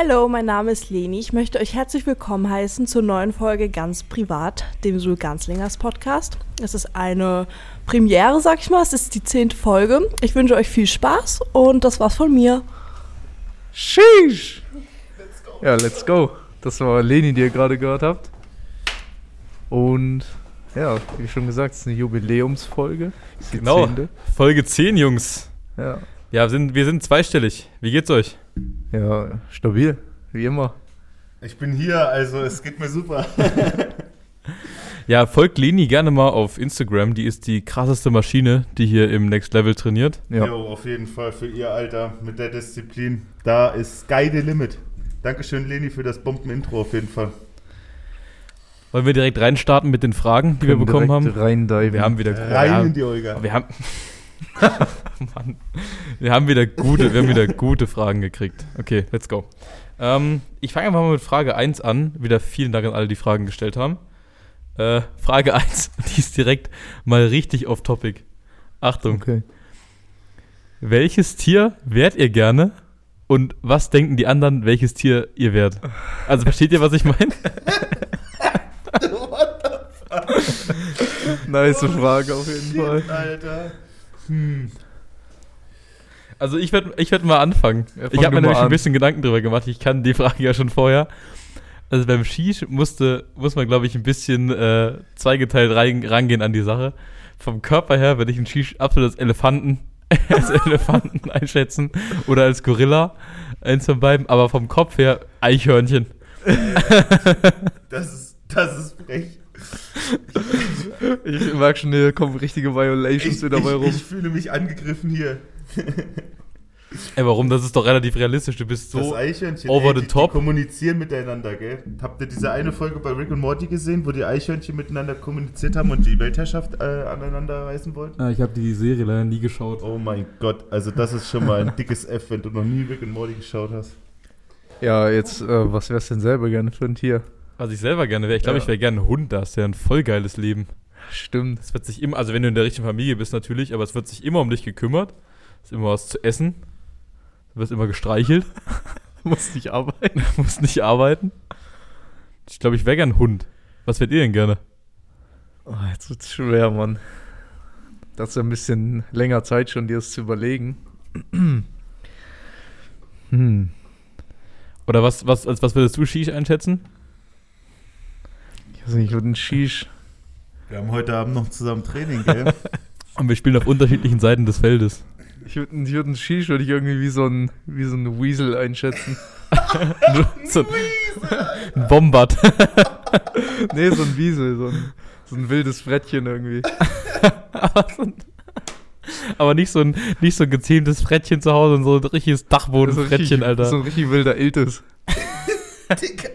Hallo, mein Name ist Leni. Ich möchte euch herzlich willkommen heißen zur neuen Folge Ganz Privat, dem Sul Ganzlingers Podcast. Es ist eine Premiere, sag ich mal. Es ist die zehnte Folge. Ich wünsche euch viel Spaß und das war's von mir. Sheesh! Ja, let's go. Das war Leni, die ihr gerade gehört habt. Und ja, wie schon gesagt, es ist eine Jubiläumsfolge. Genau. zehnte. Folge 10, Jungs. Ja. Ja, wir sind, wir sind zweistellig. Wie geht's euch? Ja, stabil, wie immer. Ich bin hier, also es geht mir super. Ja, folgt Leni gerne mal auf Instagram. Die ist die krasseste Maschine, die hier im Next Level trainiert. Ja. Jo, auf jeden Fall für ihr Alter mit der Disziplin. Da ist Sky the Limit. Dankeschön, Leni, für das Bomben-Intro auf jeden Fall. Wollen wir direkt reinstarten mit den Fragen, die wir Können bekommen direkt haben? Reindiven. Wir haben wieder Rein ja, in die Olga. wir haben Mann. Wir haben wieder gute, wir haben wieder gute Fragen gekriegt. Okay, let's go. Ähm, ich fange einfach mal mit Frage 1 an. Wieder vielen Dank an alle, die Fragen gestellt haben. Äh, Frage 1, die ist direkt mal richtig off topic. Achtung. Okay. Welches Tier wärt ihr gerne und was denken die anderen, welches Tier ihr wärt? Also versteht ihr, was ich meine? Nice Frage auf jeden Fall. Alter. Hm. Also ich werde ich werd mal anfangen. Fang ich habe mir nämlich ein an. bisschen Gedanken drüber gemacht. Ich kann die Frage ja schon vorher. Also beim Skisch musste, muss man, glaube ich, ein bisschen äh, zweigeteilt rein, rangehen an die Sache. Vom Körper her würde ich einen Skisch absolut als Elefanten, als Elefanten einschätzen oder als Gorilla, eins von beiden. Aber vom Kopf her Eichhörnchen. Das ist, das ist frech. Schon, hier kommen richtige Violations Ich, wieder bei rum. ich, ich fühle mich angegriffen hier. Ey, warum? Das ist doch relativ realistisch. Du bist das so. Eichhörnchen. over ey, the die, top. Die kommunizieren miteinander, gell? Habt ihr diese eine Folge bei Rick und Morty gesehen, wo die Eichhörnchen miteinander kommuniziert haben und die Weltherrschaft äh, aneinander reißen wollten? Ah, ich habe die Serie leider nie geschaut. Oh mein Gott, also das ist schon mal ein dickes F, wenn du noch nie Rick und Morty geschaut hast. Ja, jetzt, äh, was wär's denn selber gerne für ein Tier? Was ich selber gerne wäre, ich glaube, Ja. ich wäre gerne ein Hund, da ist ja ein voll geiles Leben. Stimmt. Es wird sich immer, also wenn du in der richtigen Familie bist natürlich, aber es wird sich immer um dich gekümmert. Es ist immer was zu essen. Du wirst immer gestreichelt. Muss nicht arbeiten. Du musst nicht arbeiten. Ich glaube, ich wäre gern ein Hund. Was wärt ihr denn gerne? Oh, jetzt wird's schwer, Mann. Das ist ein bisschen länger Zeit schon, dir das zu überlegen. hm. Oder was, was, als was würdest du Shish einschätzen? Ich weiß nicht, ich würde einen Shish. Wir haben heute Abend noch zusammen Training, gell? Und wir spielen auf unterschiedlichen Seiten des Feldes. Ich würde ich würd einen Shish würde ich irgendwie wie so ein, wie so ein Weasel einschätzen. so, ein Bombard. nee, so ein Wiesel, so ein, so ein wildes Frettchen irgendwie. aber nicht so ein, nicht so ein gezähmtes Frettchen zu Hause, sondern so ein richtiges ein Dachbodenfrettchen, richtig- Alter. So ein richtig wilder Iltis. Digga.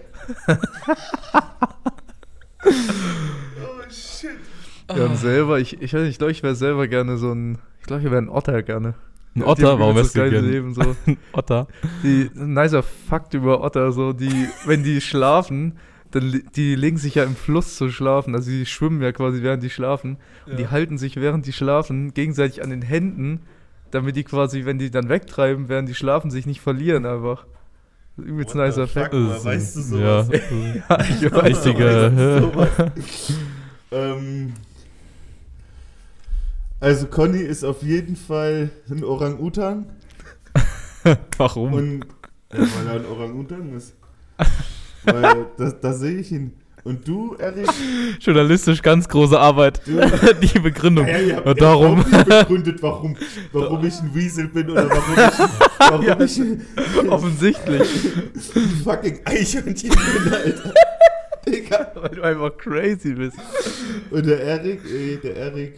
Ja, und selber, ich, ich weiß nicht, ich glaube, ich wäre selber gerne so ein, ich glaube, ich wäre ein Otter gerne. ein Ja, Otter, die warum wärst du das geile gern? Leben, so. Ein Otter. Die, ein nicer Fakt über Otter, so, die, wenn die schlafen, dann, die legen sich ja im Fluss zu schlafen, also die schwimmen ja quasi während die schlafen und die halten sich während die schlafen gegenseitig an den Händen, damit die quasi, wenn die dann wegtreiben, während die schlafen, sich nicht verlieren einfach. Übelst What nicer? Woher weißt du Ja. sowas? Ja, ich weiß. Richtige. Ähm, also Conny ist auf jeden Fall ein Orang-Utan. Warum? Und ja, weil er ein Orang-Utan ist. Weil da, da sehe ich ihn. Und du, Erik? Journalistisch ganz große Arbeit. Du, Die Begründung. Ja, habt Und darum. nicht begründet, warum, warum ich ein Weasel bin oder warum ich, warum Ja. ich Offensichtlich. fucking Eichhörnchen bin, Alter. Digga. Weil du einfach crazy bist. Und der Erik, ey, der Erik.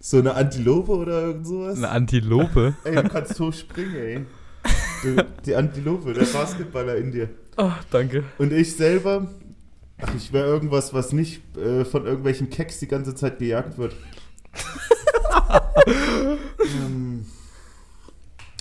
So eine Antilope oder irgend sowas? Eine Antilope. Ey, du kannst hoch springen, ey. Du, die Antilope, der Basketballer in dir. Oh, danke. Und ich selber, ach, ich wäre irgendwas, was nicht äh, von irgendwelchen Keks die ganze Zeit gejagt wird. ähm,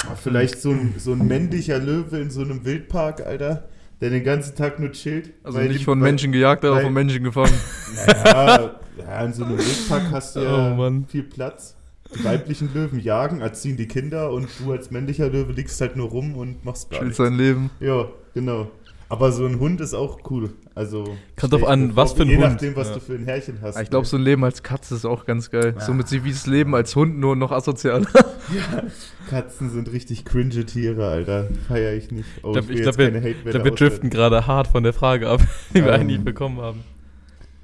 ah, vielleicht so ein, so ein männlicher Löwe in so einem Wildpark, Alter, der den ganzen Tag nur chillt. Also nicht die- von Menschen gejagt, aber von Menschen gefangen. Ja, ja, in so einem Wildpark hast du ja Oh, Mann. viel Platz. Die weiblichen Löwen jagen, erziehen die Kinder und du als männlicher Löwe liegst halt nur rum und machst gar nichts. sein Leben. Ja, genau. Aber so ein Hund ist auch cool. Also Kommt drauf an, was für ein je Hund. nachdem, was Ja. du für ein Härchen hast. Ich glaube, ne? so ein Leben als Katze ist auch ganz geil. Ja. Somit wie das Leben als Hund nur noch asozial. Katzen sind richtig cringe Tiere, Alter. Feier ich nicht. Oh, Ich glaube, glaub, wir, glaub, wir driften gerade hart von der Frage ab, die wir Ähm. eigentlich bekommen haben.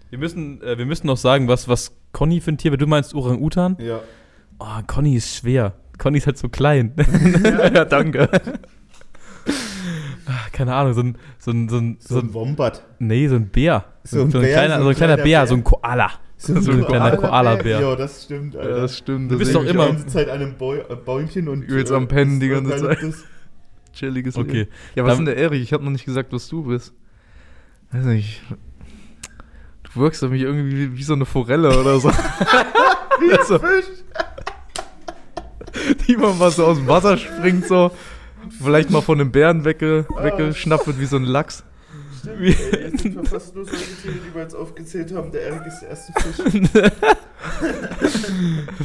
Wir müssen, äh, wir müssen noch sagen, was, was Conny für ein Tier, wenn du meinst Orang-Utan. Ja. Oh, Conny ist schwer. Conny ist halt so klein. ja, danke. Ah, Keine Ahnung, so ein, so ein, so ein, So so ein ein Wombat. nee, so ein Bär. So ein so ein Bär, kleiner, so ein so ein kleiner kleiner Bär, Bär. so ein Koala. So So ein kleiner Koala-Bär. Ja, das stimmt, Alter. Ja, das stimmt. Du das bist ist doch immer- die ganze Zeit an einem Bäu äh, Bäumchen und Übelst am Pennen die ganze Eukalyptus. chilliges Okay. Leben. Ja, was ist denn der Erik? Ich habe noch nicht gesagt, was du bist. Weiß nicht. Du wirkst mich irgendwie wie, wie so eine Forelle oder so. wie so. Die man mal so aus dem Wasser springt, so. Vielleicht mal von einem Bären wegge, weggeschnappt wird wie so ein Lachs. Stimmt, ey, jetzt sind wir fast nur solche Tiere, die wir jetzt aufgezählt haben. Der Erik ist der erste Fisch.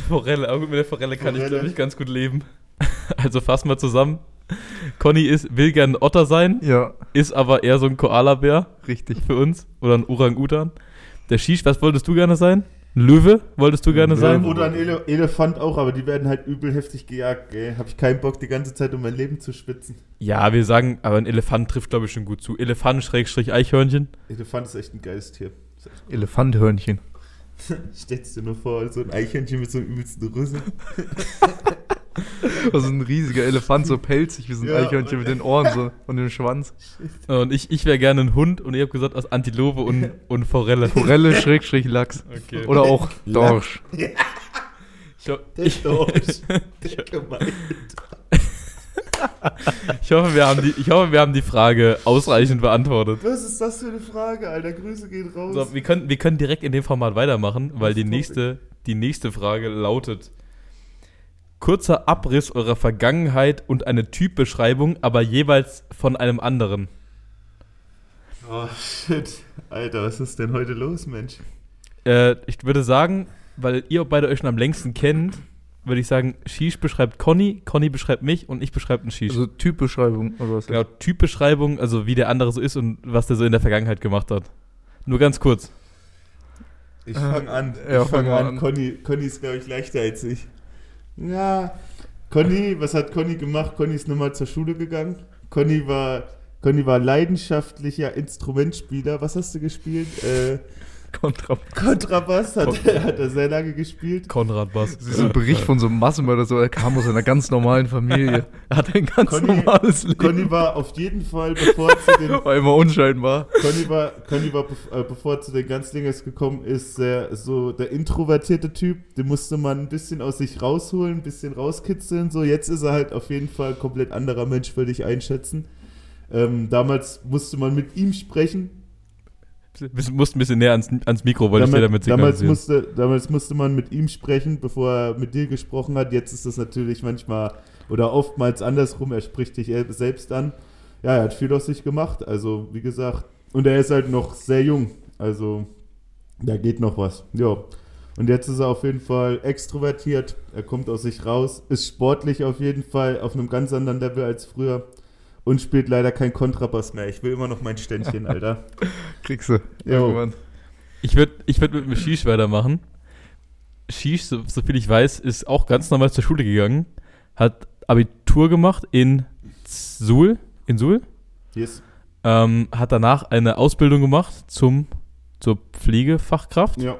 Forelle, aber gut, mit der Forelle kann ich, Forelle. glaube ich, ganz gut leben. Also fassen wir zusammen. Conny ist, will gern ein Otter sein, Ja, ist aber eher so ein Koala-Bär richtig. für uns. Oder ein Orang-Utan. Der Shish, was wolltest du gerne sein? Ein Löwe wolltest du gerne sein? Oder ein Ele Elefant auch, aber die werden halt übel heftig gejagt, gell. Hab ich keinen Bock, die ganze Zeit um mein Leben zu schwitzen. Ja, wir sagen, aber ein Elefant trifft, glaube ich, schon gut zu. Elefant, Schrägstrich, Eichhörnchen. Elefant ist echt ein geiles Tier. Elefanthörnchen. Stellst dir nur vor, so ein Eichhörnchen mit so einem übelsten Rüssel. Also ein riesiger Elefant, so pelzig wie so ein Ja, Eichhörnchen mit den Ohren so und dem Schwanz. Und ich, ich wäre gerne ein Hund und ihr habt gesagt, aus Antilope und, und Forelle. Forelle, Schrägstrich, Lachs. Okay. Oder auch Dorsch. Ich, ho Der ich, Dorsch. Der gemein. ich, hoffe, wir haben die, ich hoffe, wir haben die Frage ausreichend beantwortet. Was ist das für eine Frage, Alter? Grüße gehen raus. So, wir, können, wir können direkt in dem Format weitermachen, weil die nächste, die nächste Frage lautet: Kurzer Abriss eurer Vergangenheit und eine Typbeschreibung, aber jeweils von einem anderen. Oh, shit. Alter, was ist denn heute los, Mensch? Äh, ich würde sagen, weil ihr beide euch schon am längsten kennt, würde ich sagen, Shish beschreibt Conny, Conny beschreibt mich und ich beschreibe einen Shish. Also Typbeschreibung oder was? genau, Typbeschreibung, also wie der andere so ist und was der so in der Vergangenheit gemacht hat. Nur ganz kurz. Ich fange an. Ja, ich fang fange mal an. an. Conny, Conny ist, glaube ich, leichter als ich. Ja, Conny, was hat Conny gemacht? Conny ist nochmal zur Schule gegangen. Conny war, Conny war leidenschaftlicher Instrumentspieler. Was hast du gespielt? Äh, Kontra. Kontrabass hat, hat er sehr lange gespielt. Konrad Bass. Das ist so ein Bericht von so einem Massenmörder, so er kam aus einer ganz normalen Familie. Er hatte ein ganz Conny- normales Leben. Conny war auf jeden Fall, bevor er zu den War immer unscheinbar. Conny war, Conny war bev- äh, bevor er zu den Ganzlingers gekommen ist, sehr, so der introvertierte Typ. Den musste man ein bisschen aus sich rausholen, ein bisschen rauskitzeln. So, jetzt ist er halt auf jeden Fall ein komplett anderer Mensch, würde ich einschätzen. Ähm, damals musste man mit ihm sprechen. Du musst ein bisschen näher ans, ans Mikro, wollte ich dir damit damals, musste, damals musste man mit ihm sprechen, bevor er mit dir gesprochen hat. Jetzt ist das natürlich manchmal oder oftmals andersrum. Er spricht dich el- selbst an. Ja, er hat viel aus sich gemacht. Also, wie gesagt, und er ist halt noch sehr jung. Also, da geht noch was. Ja. Und jetzt ist er auf jeden Fall extrovertiert. Er kommt aus sich raus. Ist sportlich auf jeden Fall auf einem ganz anderen Level als früher. Und spielt leider kein Kontrabass mehr. Ich will immer noch mein Ständchen, Alter. Kriegst du. Irgendwann. Ich würde ich würd mit dem Shish weitermachen. Shish, so, so viel ich weiß, ist auch ganz normal zur Schule gegangen, hat Abitur gemacht in Suhl, in Suhl, Yes. ähm, hat danach eine Ausbildung gemacht zum, zur Pflegefachkraft Ja.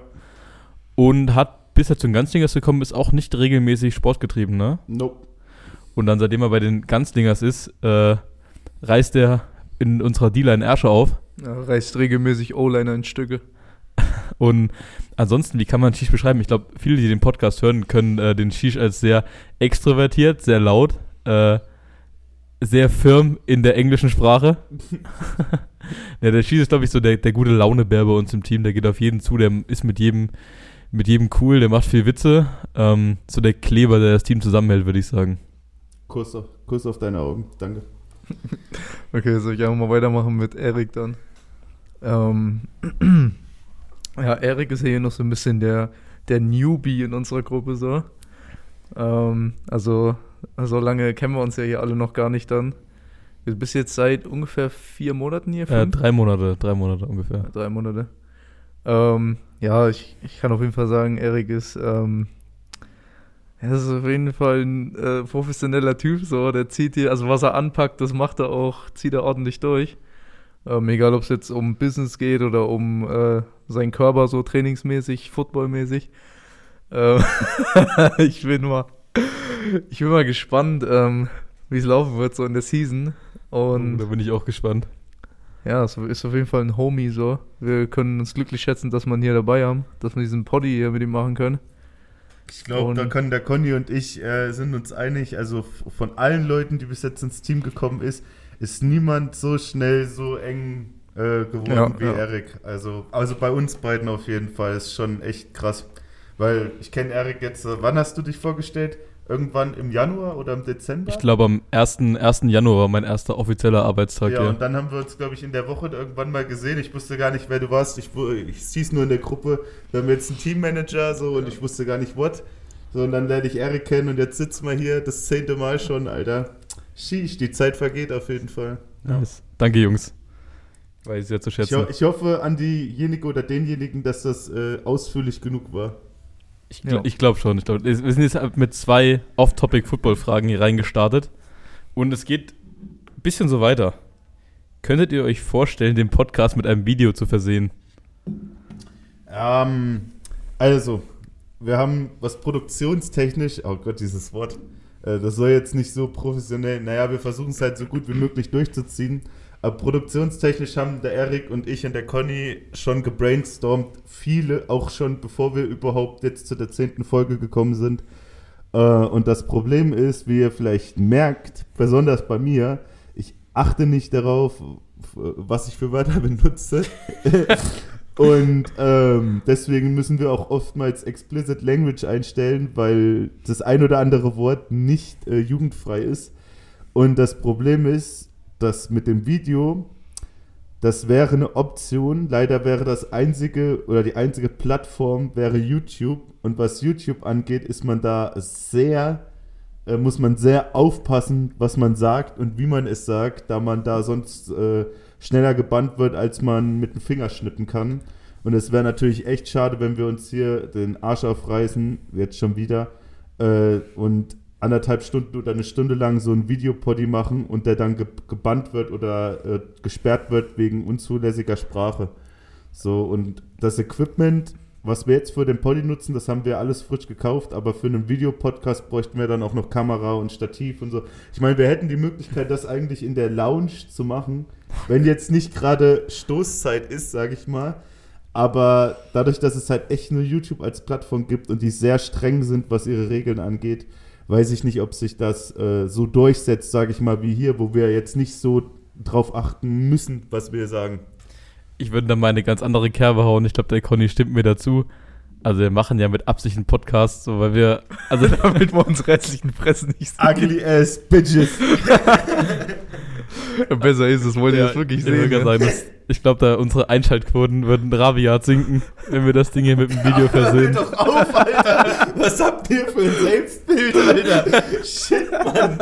und hat, bis er zum Ganzlingers gekommen ist, auch nicht regelmäßig Sport getrieben, ne? Nope. Und dann, seitdem er bei den Ganzlingers ist, äh, reißt er in unserer D-Line Ärsche auf. Ja, reißt regelmäßig O-Liner in Stücke. Und ansonsten, wie kann man Shish beschreiben? Ich glaube, viele, die den Podcast hören, können äh, den Shish als sehr extrovertiert, sehr laut, äh, sehr firm in der englischen Sprache. ja, der Shish ist, glaube ich, so der, der gute Launebär bei uns im Team. Der geht auf jeden zu, der ist mit jedem, mit jedem cool, der macht viel Witze. Ähm, so der Kleber, der das Team zusammenhält, würde ich sagen. Kuss auf, Kuss auf deine Augen. Danke. Okay, soll ich einfach mal weitermachen mit Erik dann? Ähm, ja, Erik ist ja hier noch so ein bisschen der, der Newbie in unserer Gruppe so. Ähm, also, so lange kennen wir uns ja hier alle noch gar nicht dann. Du bist jetzt seit ungefähr vier Monaten hier? Äh, drei Monate, drei Monate ungefähr. Drei Monate. Ähm, ja, ich, ich kann auf jeden Fall sagen, Erik ist, ähm, er ist auf jeden Fall ein äh, professioneller Typ, so, der zieht hier, also was er anpackt, das macht er auch, zieht er ordentlich durch. Ähm, egal, ob es jetzt um Business geht oder um äh, seinen Körper so trainingsmäßig, footballmäßig. Ähm, ich bin mal, ich bin mal gespannt, ähm, wie es laufen wird so in der Season. Und da bin ich auch gespannt. ja, es ist auf jeden Fall ein Homie so. Wir können uns glücklich schätzen, dass man hier dabei haben, dass wir diesen Poddy hier mit ihm machen können. Ich glaube, da können der Conny und ich äh, sind uns einig. Also von allen Leuten, die bis jetzt ins Team gekommen ist, ist niemand so schnell so eng äh, geworden Ja, wie ja. Erik. Also, also bei uns beiden auf jeden Fall ist schon echt krass. Weil ich kenne Erik jetzt. Äh, wann hast du dich vorgestellt? Irgendwann im Januar oder im Dezember? Ich glaube, am 1. 1. Januar war mein erster offizieller Arbeitstag Ja, hier. und dann haben wir uns, glaube ich, in der Woche irgendwann mal gesehen. Ich wusste gar nicht, wer du warst. Ich, ich hieß nur in der Gruppe, wir haben jetzt einen Teammanager so und ich wusste gar nicht, what. So, und dann lerne ich Erik kennen und jetzt sitzen wir hier das zehnte Mal schon, Alter. Sheesh, die Zeit vergeht auf jeden Fall. Nice. Danke, Jungs. Weiß ich sehr zu Ich, schätzen. ho ich hoffe an diejenige oder denjenigen, dass das äh, ausführlich genug war. Ich, gl ich glaube schon. Ich glaub, wir sind jetzt mit zwei Off-Topic-Football-Fragen hier reingestartet. Und es geht ein bisschen so weiter. Könntet ihr euch vorstellen, den Podcast mit einem Video zu versehen? Ähm, also, wir haben was produktionstechnisch, oh Gott, dieses Wort, äh, das soll jetzt nicht so professionell, naja, wir versuchen es halt so gut wie möglich durchzuziehen. Aber produktionstechnisch haben der Erik und ich und der Conny schon gebrainstormt, viele, auch schon bevor wir überhaupt jetzt zu der zehnten Folge gekommen sind. Äh, und das Problem ist, wie ihr vielleicht merkt, besonders bei mir, ich achte nicht darauf, was ich für Wörter benutze. Und ähm, deswegen müssen wir auch oftmals Explicit Language einstellen, weil das ein oder andere Wort nicht äh, jugendfrei ist. Und das Problem ist, dass mit dem Video, das wäre eine Option. Leider wäre das einzige oder die einzige Plattform wäre YouTube. Und was YouTube angeht, ist man da sehr, äh, muss man sehr aufpassen, was man sagt und wie man es sagt, da man da sonst äh, schneller gebannt wird, als man mit dem Finger schnippen kann. Und es wäre natürlich echt schade, wenn wir uns hier den Arsch aufreißen, jetzt schon wieder, äh, und anderthalb Stunden oder eine Stunde lang so ein Videopoddy machen und der dann ge gebannt wird oder äh, gesperrt wird wegen unzulässiger Sprache. So, und das Equipment, was wir jetzt für den Poddy nutzen, das haben wir alles frisch gekauft, aber für einen Videopodcast bräuchten wir dann auch noch Kamera und Stativ und so. Ich meine, wir hätten die Möglichkeit, das eigentlich in der Lounge zu machen, wenn jetzt nicht gerade Stoßzeit ist, sage ich mal. Aber dadurch, dass es halt echt nur YouTube als Plattform gibt und die sehr streng sind, was ihre Regeln angeht, weiß ich nicht, ob sich das äh, so durchsetzt, sage ich mal, wie hier, wo wir jetzt nicht so drauf achten müssen, was wir sagen. Ich würde da mal eine ganz andere Kerbe hauen. Ich glaube, der Conny stimmt mir dazu. Also wir machen ja mit Absicht einen Podcast, so weil wir, also Damit wir uns restlichen Fressen nicht sehen. Ugly ass bitches. Besser ist es, wollt ihr das wirklich ich sehen? gerade ne? sagen, das, ich glaube, da unsere Einschaltquoten würden rabiat sinken, wenn wir das Ding hier mit dem Video Hört versehen. doch auf, Alter. Was habt ihr für ein Selbstbild, Alter? Shit, Mann.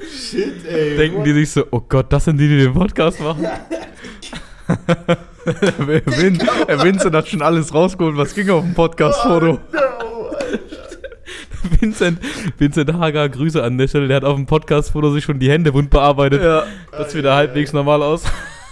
Shit, ey. Denken die sich so, oh Gott, das sind die, die den Podcast machen? Herr Vincent hat schon alles rausgeholt, was ging auf dem Podcast-Foto. No, Alter. Vincent, Vincent Hager, Grüße an der Stelle, der hat auf dem Podcast-Foto sich schon die Hände wund bearbeitet. Ja. Das sieht wieder halbwegs normal aus.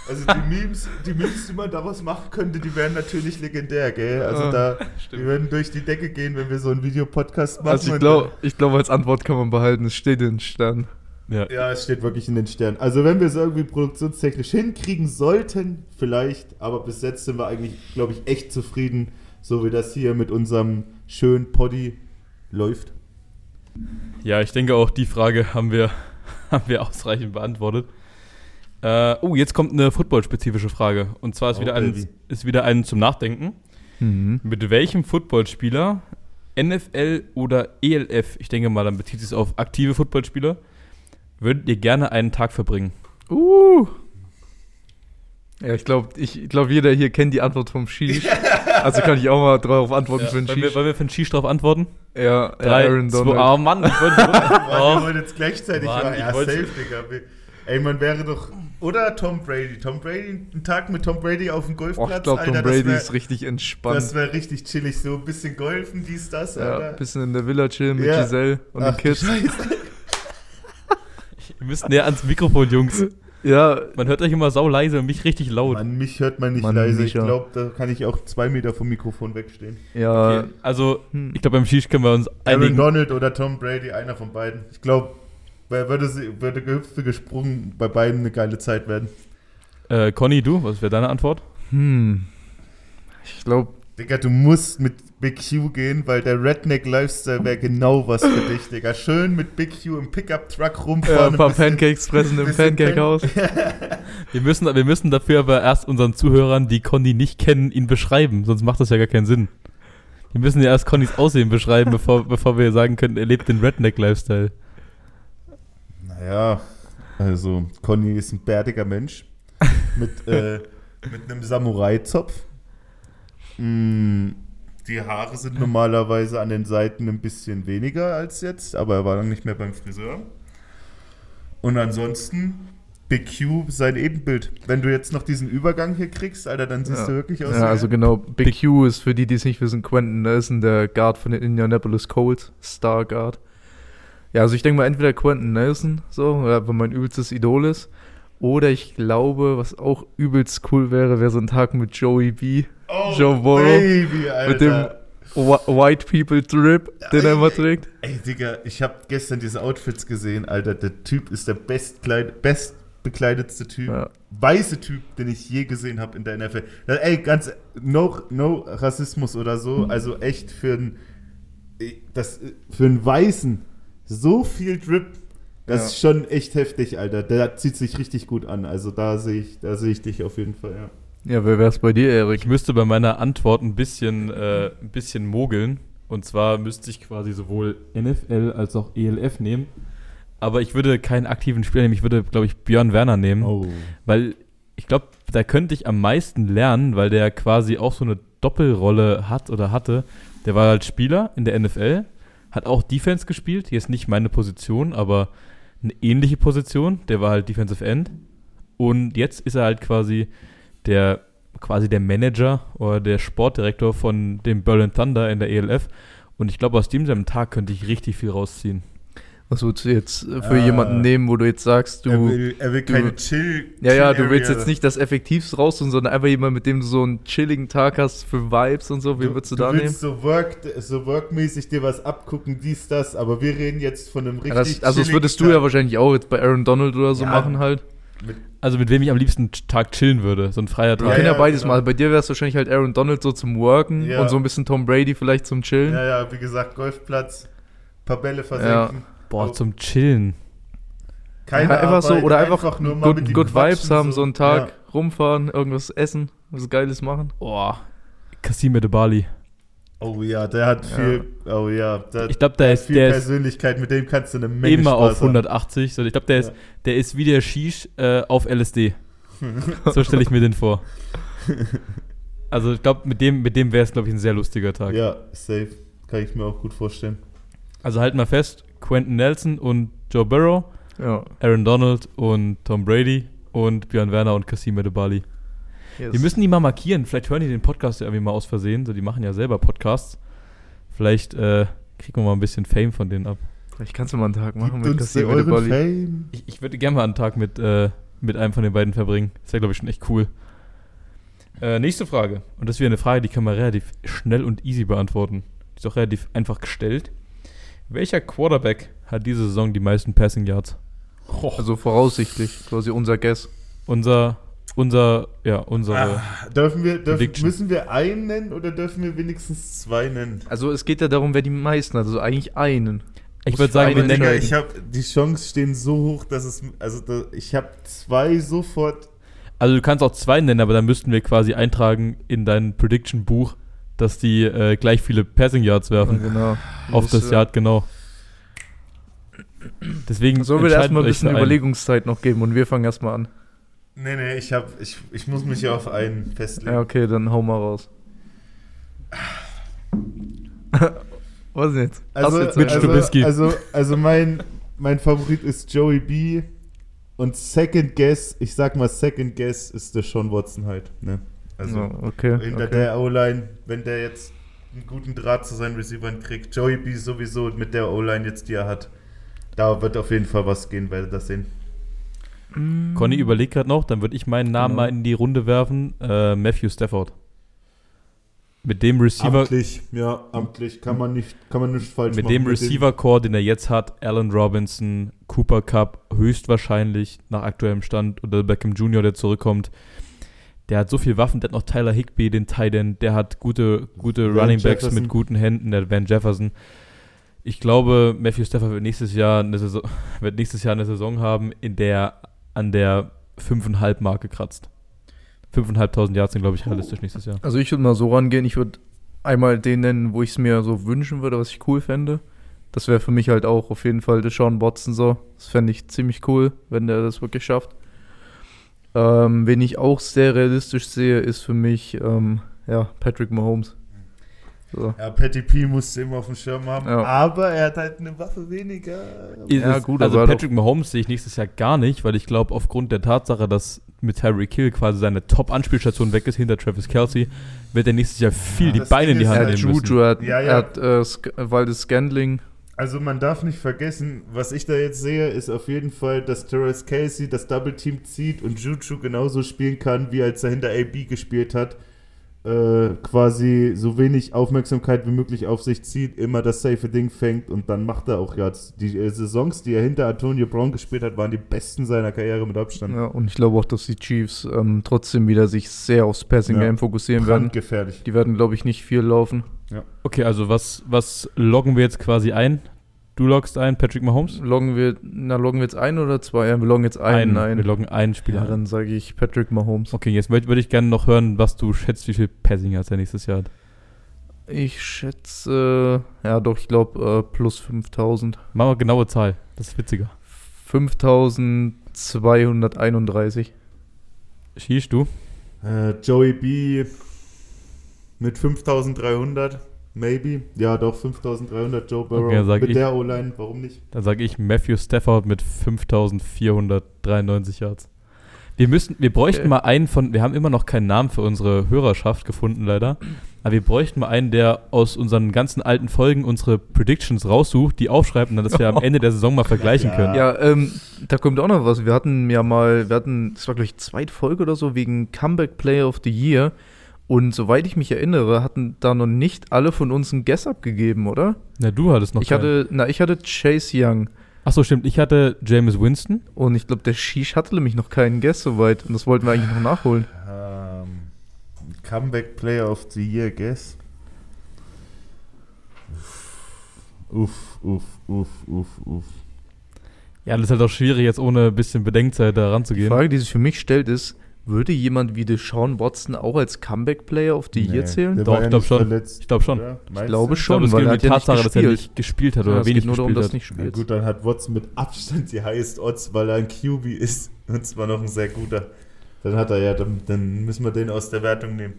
Also die Memes, die Memes, die man daraus machen könnte, die wären natürlich legendär, gell? Also Ja, da, die würden durch die Decke gehen, wenn wir so einen Videopodcast machen. Also ich glaube, glaub, als Antwort kann man behalten, es steht in den Stern. Ja. Ja, es steht wirklich in den Sternen. Also wenn wir es irgendwie produktionstechnisch hinkriegen sollten, vielleicht, aber bis jetzt sind wir eigentlich, glaube ich, echt zufrieden, so wie das hier mit unserem schönen Poddy läuft. Ja, ich denke auch, die Frage haben wir, haben wir ausreichend beantwortet. Äh, oh, jetzt kommt eine footballspezifische Frage. Und zwar ist, Oh, wieder ein, ist wieder ein zum Nachdenken. Mhm. Mit welchem Footballspieler, NFL oder ELF, ich denke mal, dann bezieht es auf aktive Footballspieler, würdet ihr gerne einen Tag verbringen? Uh. Ja, ich glaube, ich glaub, jeder hier kennt die Antwort vom Sheesh. Also kann ich auch mal drauf antworten für den wollen, wir, wollen wir für den Shish drauf antworten? Ja, Drei, Aaron zwei, Donald. oh Mann, ich wollte Mann, wir oh. wollen jetzt gleichzeitig Mann, mal. Ja, wollte- safe, Digga. Ey, man wäre doch. Oder Tom Brady. Tom Brady, ein Tag mit Tom Brady auf dem Golfplatz. ich glaube, Tom Brady wär- ist richtig entspannt. Das wäre richtig chillig. So ein bisschen golfen, dies, das, ja, Alter. ein bisschen in der Villa chillen mit Ja. Giselle und Ach, den Kids. Scheiße. Ihr müsst näher ans Mikrofon, Jungs. Ja, Man hört euch immer sau leise und mich richtig laut. Mann, mich hört man nicht Mann, leise. Ich glaube, da kann ich auch zwei Meter vom Mikrofon wegstehen. ja. Okay, also, Hm. ich glaube, beim Shish können wir uns Aaron einigen. Donald oder Tom Brady, einer von beiden. Ich glaube, würde, sie- würde gehüpft, gesprungen, bei beiden eine geile Zeit werden. Äh, Conny, du, was wäre deine Antwort? Hm. Ich glaube, Digga, du musst mit Big Q gehen, weil der Redneck-Lifestyle wäre genau was für dich, Digga. Schön mit Big Q im Pickup-Truck rumfahren. ein paar bisschen- Pancakes fressen im Pancake-Haus. Wir müssen, wir müssen dafür aber erst unseren Zuhörern, die Conny nicht kennen, ihn beschreiben, sonst macht das ja gar keinen Sinn. Wir müssen ja erst Connys Aussehen beschreiben, bevor, bevor wir sagen können, er lebt den Redneck-Lifestyle. Naja, also Conny ist ein bärtiger Mensch mit, äh, mit einem Samurai-Zopf. Mm, die Haare sind normalerweise an den Seiten ein bisschen weniger als jetzt, aber er war lange nicht mehr beim Friseur. Und ansonsten Big Q sein Ebenbild. Wenn du jetzt noch diesen Übergang hier kriegst, Alter, dann siehst Ja. du wirklich aus Ja, also genau. Big Q ist für die, die es nicht wissen, Quentin Nelson, der Guard von den Indianapolis Colts, Star Guard. Ja, also ich denke mal entweder Quentin Nelson, so, weil mein übelstes Idol ist. Oder ich glaube, was auch übelst cool wäre, wäre so ein Tag mit Joey B. Oh, Joe Burrow Baby, Alter. Mit dem Wh- White People Drip, den er immer trägt. Ey, Digga, ich habe gestern diese Outfits gesehen, Alter. Der Typ ist der bestkleid bestbekleidetste Typ, Ja. weiße Typ, den ich je gesehen habe in der NFL. Ey, ganz, no, no Rassismus oder so. Also echt für einen, das, für einen Weißen so viel Drip, das Ja. ist schon echt heftig, Alter. Der zieht sich richtig gut an. Also da sehe ich, da sehe ich dich auf jeden Fall, ja. Ja, wer wär's bei dir, Erik? Ich müsste bei meiner Antwort ein bisschen, äh, ein bisschen mogeln. Und zwar müsste ich quasi sowohl NFL als auch ELF nehmen. Aber ich würde keinen aktiven Spieler nehmen. Ich würde, glaube ich, Björn Werner nehmen. Oh. Weil ich glaube, da könnte ich am meisten lernen, weil der quasi auch so eine Doppelrolle hat oder hatte. Der war halt Spieler in der NFL, hat auch Defense gespielt. Hier ist nicht meine Position, aber eine ähnliche Position. Der war halt Defensive End. Und jetzt ist er halt quasi der quasi der Manager oder der Sportdirektor von dem Berlin Thunder in der ELF. Und ich glaube, aus dem seinem Tag könnte ich richtig viel rausziehen. Was würdest du jetzt äh, für Ah. jemanden nehmen, wo du jetzt sagst, du. er will, er will du- keine Chill. Ja, ja, du willst jetzt nicht das Effektivste raussuchen, sondern einfach jemand, mit dem du so einen chilligen Tag hast für Vibes und so. Wie würdest du, da nehmen? so, work, so workmäßig dir was abgucken, dies, das, aber wir reden jetzt von einem richtig Ja, das, also das würdest du Tag. ja wahrscheinlich auch jetzt bei Aaron Donald oder so Ja. machen halt. Mit, Also mit wem ich am liebsten Tag chillen würde. So ein freier Wir Tag. können ja, ja, beides genau. mal. Bei dir wäre es wahrscheinlich halt Aaron Donald so zum Worken Ja. und so ein bisschen Tom Brady vielleicht zum Chillen. ja, ja, wie gesagt, Golfplatz, paar Bälle versenken. Boah, zum Chillen. Keine Ja, einfach so, oder einfach, nur mal good, mit ihm good Vibes haben, so einen Tag Ja. rumfahren, irgendwas essen, was Geiles machen. Boah. Kasime de Bali. Oh ja, der hat Ja. viel, oh ja, der, Ich glaube, der hat ist, viel der ist Persönlichkeit, mit dem kannst du eine Menge immer Spaß auf 180. So, ich glaube, der ist, Ja. der ist wie der Shish äh, auf LSD. so stelle ich mir den vor. Also ich glaube, mit dem, mit dem wäre es, glaube ich, ein sehr lustiger Tag. haben. Ja, safe. Kann ich mir auch gut vorstellen. Also halt mal fest, Quentin Nelson und Joe Burrow, Ja. Aaron Donald und Tom Brady und Björn Werner und Kasime de Bali. Yes. Wir müssen die mal markieren. Vielleicht hören die den Podcast ja irgendwie mal aus Versehen. So, die machen ja selber Podcasts. Vielleicht äh, kriegen wir mal ein bisschen Fame von denen ab. Vielleicht kannst du mal einen Tag machen Gibt mit euren de. Fame. Ich, ich würde gerne mal einen Tag mit, äh, mit einem von den beiden verbringen. Das wäre, glaube ich, schon echt cool. Äh, nächste Frage. Und das ist wieder eine Frage, die kann man relativ schnell und easy beantworten. Die ist auch relativ einfach gestellt. Welcher Quarterback hat diese Saison die meisten Passing Yards? Also voraussichtlich, quasi unser Guess. Unser, unser, ja, unsere. Ah, dürfen wir, dürfen, Prediction. müssen wir einen nennen oder dürfen wir wenigstens zwei nennen? Also es geht ja darum, wer die meisten hat, also eigentlich einen. ich würde sagen, wir nennen. Ich habe die Chancen stehen so hoch, dass es also da, ich habe zwei sofort. Also du kannst auch zwei nennen, aber dann müssten wir quasi eintragen in dein Prediction-Buch, dass die äh, gleich viele Passing Yards werfen. genau. auf das äh, Yard, genau. Deswegen So will entscheiden erstmal ein bisschen. Überlegungszeit noch geben und wir fangen erstmal an. Nee, nee, ich habe ich, ich muss mich ja auf einen festlegen. Ja, okay, dann hau mal raus. Was denn jetzt? Also, jetzt Mitch also, Trubisky. also, also mein, mein Favorit ist Joey B. Und Second Guess, ich sag mal Second Guess ist der Sean Watson halt. Ne? Also Ja, okay. hinter okay. der O-Line, wenn der jetzt einen guten Draht zu seinen Receivern kriegt, Joey B sowieso mit der O-Line jetzt, die er hat, da wird auf jeden Fall was gehen, werdet das sehen. Conny überlegt gerade noch, dann würde ich meinen Namen Genau. mal in die Runde werfen. Äh, Matthew Stafford. Mit dem Receiver, Amtlich, ja, amtlich, kann man nicht, kann man nicht falsch mit machen. dem Receiver-Core, den er jetzt hat, Allen Robinson, Cooper Cup, höchstwahrscheinlich nach aktuellem Stand, oder Beckham Jr., der zurückkommt. Der hat so viel Waffen, der hat noch Tyler Higby, den Tight End, der hat gute, gute Van Running Backs Jefferson. mit guten Händen, der Van Jefferson. Ich glaube, Matthew Stafford wird nächstes Jahr eine Saison, wird nächstes Jahr eine Saison haben, in der an der 5,5 Marke kratzt. 5.500 Yards sind, glaube ich, realistisch nächstes Jahr. Also ich würde mal so rangehen, ich würde einmal den nennen, wo ich es mir so wünschen würde, was ich cool fände. Das wäre für mich halt auch auf jeden Fall Deshaun Watson so. Das fände ich ziemlich cool, wenn der das wirklich schafft. Ähm, wen ich auch sehr realistisch sehe, ist für mich ähm, ja, Patrick Mahomes. So. Ja, Patty P musste immer auf dem Schirm haben, Ja. aber er hat halt eine Waffe weniger. Ist Ja, es- gut, also Patrick Mahomes sehe ich nächstes Jahr gar nicht, weil ich glaube, aufgrund der Tatsache, dass mit Tyreek Hill quasi seine Top-Anspielstation weg ist hinter Travis Kelsey, wird er nächstes Jahr viel Ja, die Beine in die Hand halt nehmen müssen. Juju, er hat, Ja, ja. er hat äh, Waldes Scandling. Also man darf nicht vergessen, was ich da jetzt sehe, ist auf jeden Fall, dass Terrence Casey das Double Team zieht und Juju genauso spielen kann, wie als er hinter AB gespielt hat. Äh, quasi so wenig Aufmerksamkeit wie möglich auf sich zieht, immer das safe Ding fängt und dann macht er auch jetzt. Die äh, Saisons, die er hinter Antonio Brown gespielt hat, waren die besten seiner Karriere mit Abstand. Ja, und ich glaube auch, dass die Chiefs ähm, trotzdem wieder sich sehr aufs Passing Ja. Game fokussieren werden. Brandgefährlich. Die werden, glaube ich, nicht viel laufen. Okay, also was, was loggen wir jetzt quasi ein? Du loggst ein, Patrick Mahomes? Loggen wir, na, loggen wir jetzt ein oder zwei? Ja, wir loggen jetzt einen Ein. Wir loggen einen Spieler Ja, dann sage ich Patrick Mahomes. Okay, jetzt würde würd ich gerne noch hören, was du schätzt, wie viel Passing er nächstes Jahr hat. Ich schätze, ja doch, ich glaube äh, plus 5000. Mach mal genaue Zahl, das ist witziger. 5231. Schießt du? Äh, Joey B mit 5300, maybe. Ja, doch, 5300 Joe Burrow. Okay, mit ich- der O-Line, warum nicht? Dann sage ich Matthew Stafford mit 5493 Yards. Wir müssen, wir bräuchten Okay. mal einen von, wir haben immer noch keinen Namen für unsere Hörerschaft gefunden, leider. Aber wir bräuchten mal einen, der aus unseren ganzen alten Folgen unsere Predictions raussucht, die aufschreibt und dann, dass wir am Ende der Saison mal vergleichen Ja. können. Ja, ähm, da kommt auch noch was. Wir hatten ja mal, wir hatten, das war glaube ich zweite Folge oder so, wegen Comeback Player of the Year. Und soweit ich mich erinnere, hatten da noch nicht alle von uns ein Guess abgegeben, oder? Na, du hattest noch ich hatte, na, ich hatte Chase Young. Achso, stimmt. Ich hatte James Winston. Und ich glaube, der Shish hatte nämlich noch keinen Guess soweit. Und das wollten wir eigentlich noch nachholen. Ähm, Comeback Player of the Year, guess. Uff, uff, uff, uff, uff. Ja, das ist halt auch schwierig, jetzt ohne ein bisschen Bedenkzeit da Die ranzugehen. Frage, die sich für mich stellt, ist, würde jemand wie Deshaun Watson auch als Comeback Player of the Year zählen? der Doch, ich ja glaub nicht schon. verletzt, Ich glaube schon. Ich glaube du? Ich schon, glaube, es weil geht er um hat die ja nicht Tatsache, dass er gespielt. nicht gespielt hat Ja, oder es wenig nur darum, dass hat. nicht Na spielt. gut, dann hat Watson mit Abstand die Highest Odds, weil er ein QB ist. Und zwar noch ein sehr guter. Dann hat er ja, dann, dann müssen wir den aus der Wertung nehmen.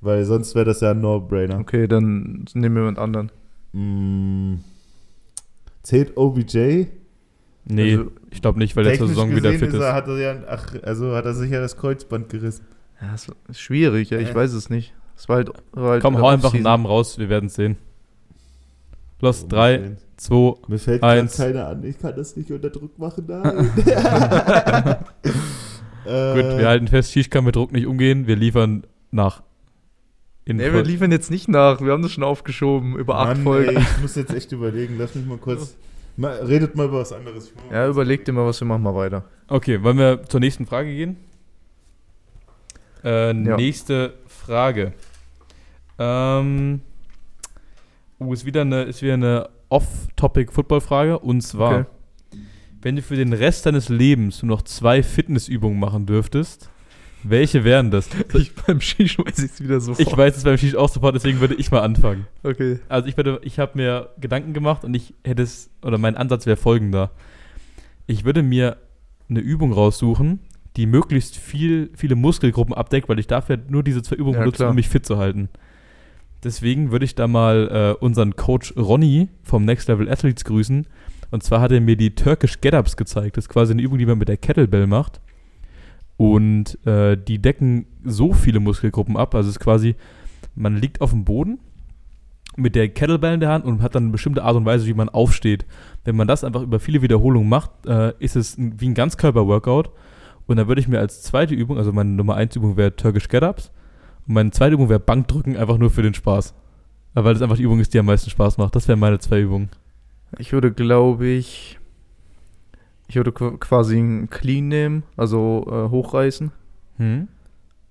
Weil sonst wäre das ja ein No-Brainer. Okay, dann nehmen wir jemand anderen. Mm. Zählt OBJ? Nee, Also, ich glaube nicht, weil er zur Saison wieder fit ist. Er, hat er ja, ach, also hat er sich ja das Kreuzband gerissen. Ja, das ist schwierig, ja, ich Äh. weiß es nicht. Es war halt, war halt Komm, äh, hau einfach einen. Namen raus, wir werden es sehen. Los, Oh, 3, mir fällt- 2, Mir fällt eins. keiner an. Ich kann das nicht unter Druck machen. Nein. äh, gut, wir halten fest, Shish kann mit Druck nicht umgehen, wir liefern nach. In Nee, wir liefern jetzt nicht nach. Wir haben das schon aufgeschoben über acht Mann, Folgen. Ey, ich muss jetzt echt überlegen. Lass mich mal kurz. Mal, redet mal über was anderes. Ja, überleg dir mal, was wir machen mal weiter. Okay, wollen wir zur nächsten Frage gehen? Äh, Ja. Nächste Frage. Ähm, uh, ist wieder eine, ist wieder eine Off-Topic-Football-Frage. Und zwar, Okay. wenn du für den Rest deines Lebens nur noch zwei Fitnessübungen machen dürftest, welche wären das? Ich beim Skisch weiß ich es wieder so. Ich weiß es beim Shish auch sofort, deswegen würde ich mal anfangen. Okay. Also ich würde, ich habe mir Gedanken gemacht und ich hätte es, oder mein Ansatz wäre folgender. Ich würde mir eine Übung raussuchen, die möglichst viel, viele Muskelgruppen abdeckt, weil ich dafür nur diese zwei Übungen Ja, benutzen, klar. um mich fit zu halten. Deswegen würde ich da mal äh, unseren Coach Ronny vom Next Level Athletes grüßen. Und zwar hat er mir die Turkish Get-Ups gezeigt. Das ist quasi eine Übung, die man mit der Kettlebell macht. Und äh, die decken so viele Muskelgruppen ab. Also es ist quasi, man liegt auf dem Boden mit der Kettlebell in der Hand und hat dann eine bestimmte Art und Weise, wie man aufsteht. Wenn man das einfach über viele Wiederholungen macht, äh, ist es ein, wie ein Ganzkörper-Workout. Und dann würde ich mir als zweite Übung, also meine Nummer 1 Übung wäre Turkish Get-Ups und meine zweite Übung wäre Bankdrücken, einfach nur für den Spaß. Weil das einfach die Übung ist, die am meisten Spaß macht. Das wären meine zwei Übungen. Ich würde, glaube ich, ich würde qu- quasi einen Clean nehmen, also äh, hochreißen. Hm?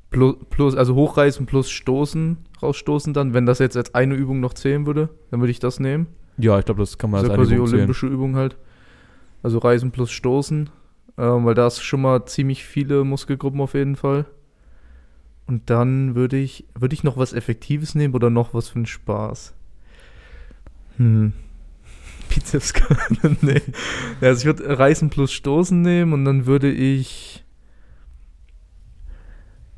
Plus, plus, also hochreißen plus stoßen, rausstoßen dann. Wenn das jetzt als eine Übung noch zählen würde, dann würde ich das nehmen. Ja, ich glaube, das kann man Das ist als eine quasi Übung zählen. olympische Übung halt. Also Reisen plus Stoßen, ähm, weil da ist schon mal ziemlich viele Muskelgruppen auf jeden Fall. Und dann würde ich, würde ich noch was Effektives nehmen oder noch was für einen Spaß? Hm. Bizeps nee. Also ich würde Reißen plus Stoßen nehmen und dann würde ich.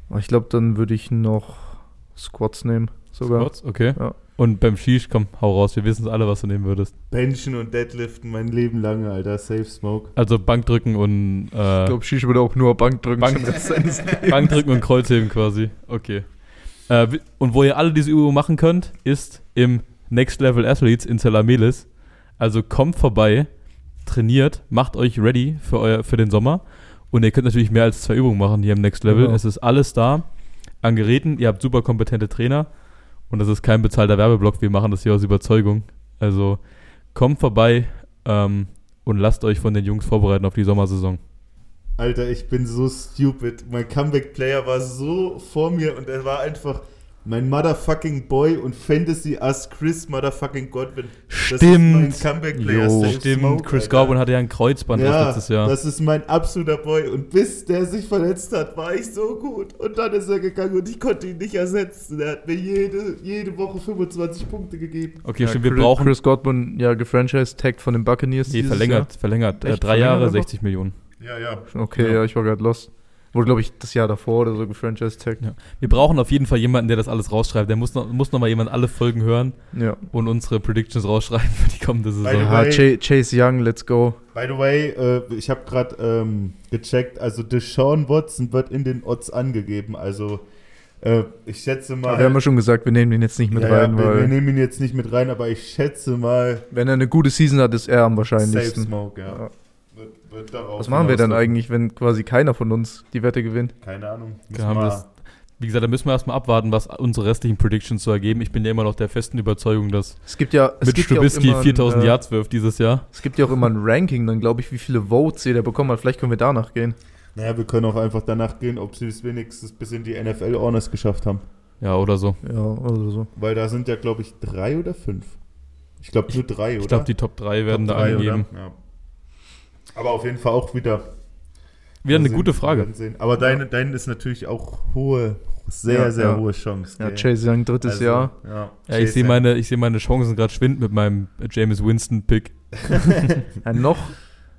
Oh, Ich glaube, dann würde ich noch Squats nehmen. Sogar. Squats, okay. Ja. Und beim Shish, komm, hau raus. Wir wissen alle, was du nehmen würdest. Benchen und Deadliften mein Leben lang, Alter. Safe Smoke. Also Bankdrücken und Ich äh, glaube, Shish würde auch nur Bank drücken. Bank-. Bankdrücken und Kreuzheben quasi. Okay. Äh, und wo ihr alle diese Übungen machen könnt, ist im Next Level Athletes in Zelamelis. Also kommt vorbei, trainiert, macht euch ready für, euer, für den Sommer. Und ihr könnt natürlich mehr als zwei Übungen machen hier im Next Level. Genau. Es ist alles da an Geräten. Ihr habt super kompetente Trainer. Und das ist kein bezahlter Werbeblock. Wir machen das hier aus Überzeugung. Also kommt vorbei ähm, und lasst euch von den Jungs vorbereiten auf die Sommersaison. Alter, ich bin so stupid. Mein Comeback-Player war so vor mir und er war einfach mein motherfucking Boy und Fantasy Ass Chris motherfucking Godwin. Das Stimmt. ist mein Comeback-Player. Jo. Stimmt, Smoke, Chris Alter. Garvin hatte ja ein Kreuzband ja, letztes Jahr. das ist mein absoluter Boy. Und bis der sich verletzt hat, war ich so gut. Und dann ist er gegangen und ich konnte ihn nicht ersetzen. Er hat mir jede, jede Woche 25 Punkte gegeben. Okay, Ja, stimmt, wir Chris- brauchen Chris Godwin, ja, gefranchise-tagged von den Buccaneers. Nee, verlängert, verlängert. Äh, drei Verlängert Jahre, einfach? 60 Millionen. Ja, ja. Jahr. Okay, ja, ich war gerade lost. Wurde, glaube ich, das Jahr davor oder so gefranchise-tagged. Ja. Wir brauchen auf jeden Fall jemanden, der das alles rausschreibt. Der muss noch, muss noch mal jemand alle Folgen hören Ja. und unsere Predictions rausschreiben für die kommende Saison. Ja, way- Ch Chase Young, let's go. By the way, äh, ich habe gerade ähm, gecheckt, also Deshaun Watson wird in den Odds angegeben. Also äh, ich schätze mal. Aber wir haben ja schon gesagt, wir nehmen den jetzt nicht mit ja, rein, ja, wir, wir weil nehmen ihn jetzt nicht mit rein, aber ich schätze mal wenn er eine gute Season hat, ist er am Safe wahrscheinlichsten. Smoke, ja. Wird, darauf Was machen wir dann eigentlich, wenn quasi keiner von uns die Wette gewinnt? Keine Ahnung. Müssen das- Wie gesagt, da müssen wir erstmal abwarten, was unsere restlichen Predictions so ergeben. Ich bin ja immer noch der festen Überzeugung, dass Es gibt ja, es mit gibt ja auch Strubisky immer ein, 4000 äh, Yards wirft dieses Jahr. Es gibt ja auch immer ein Ranking, dann glaube ich, wie viele Votes jeder bekommen hat. Vielleicht können wir danach gehen. Naja, wir können auch einfach danach gehen, ob sie es wenigstens bis in die NFL Honors geschafft haben. Ja, oder so. Ja, oder so. Weil da sind ja, glaube ich, drei oder fünf. Ich glaube nur drei, oder? Ich glaube, die Top 3 werden Top da drei, angegeben. oder? Ja. Aber auf jeden Fall auch wieder. Wieder eine Mal gute sehen, Frage. wir werden sehen. Aber deine, deine ist natürlich auch hohe, sehr, Ja, sehr ja. hohe Chance. Ja? Chase Young, drittes Also, Jahr. Ja, Ja, ich sehe meine, ich seh meine Chancen gerade schwinden mit meinem James Winston-Pick. Ja, noch,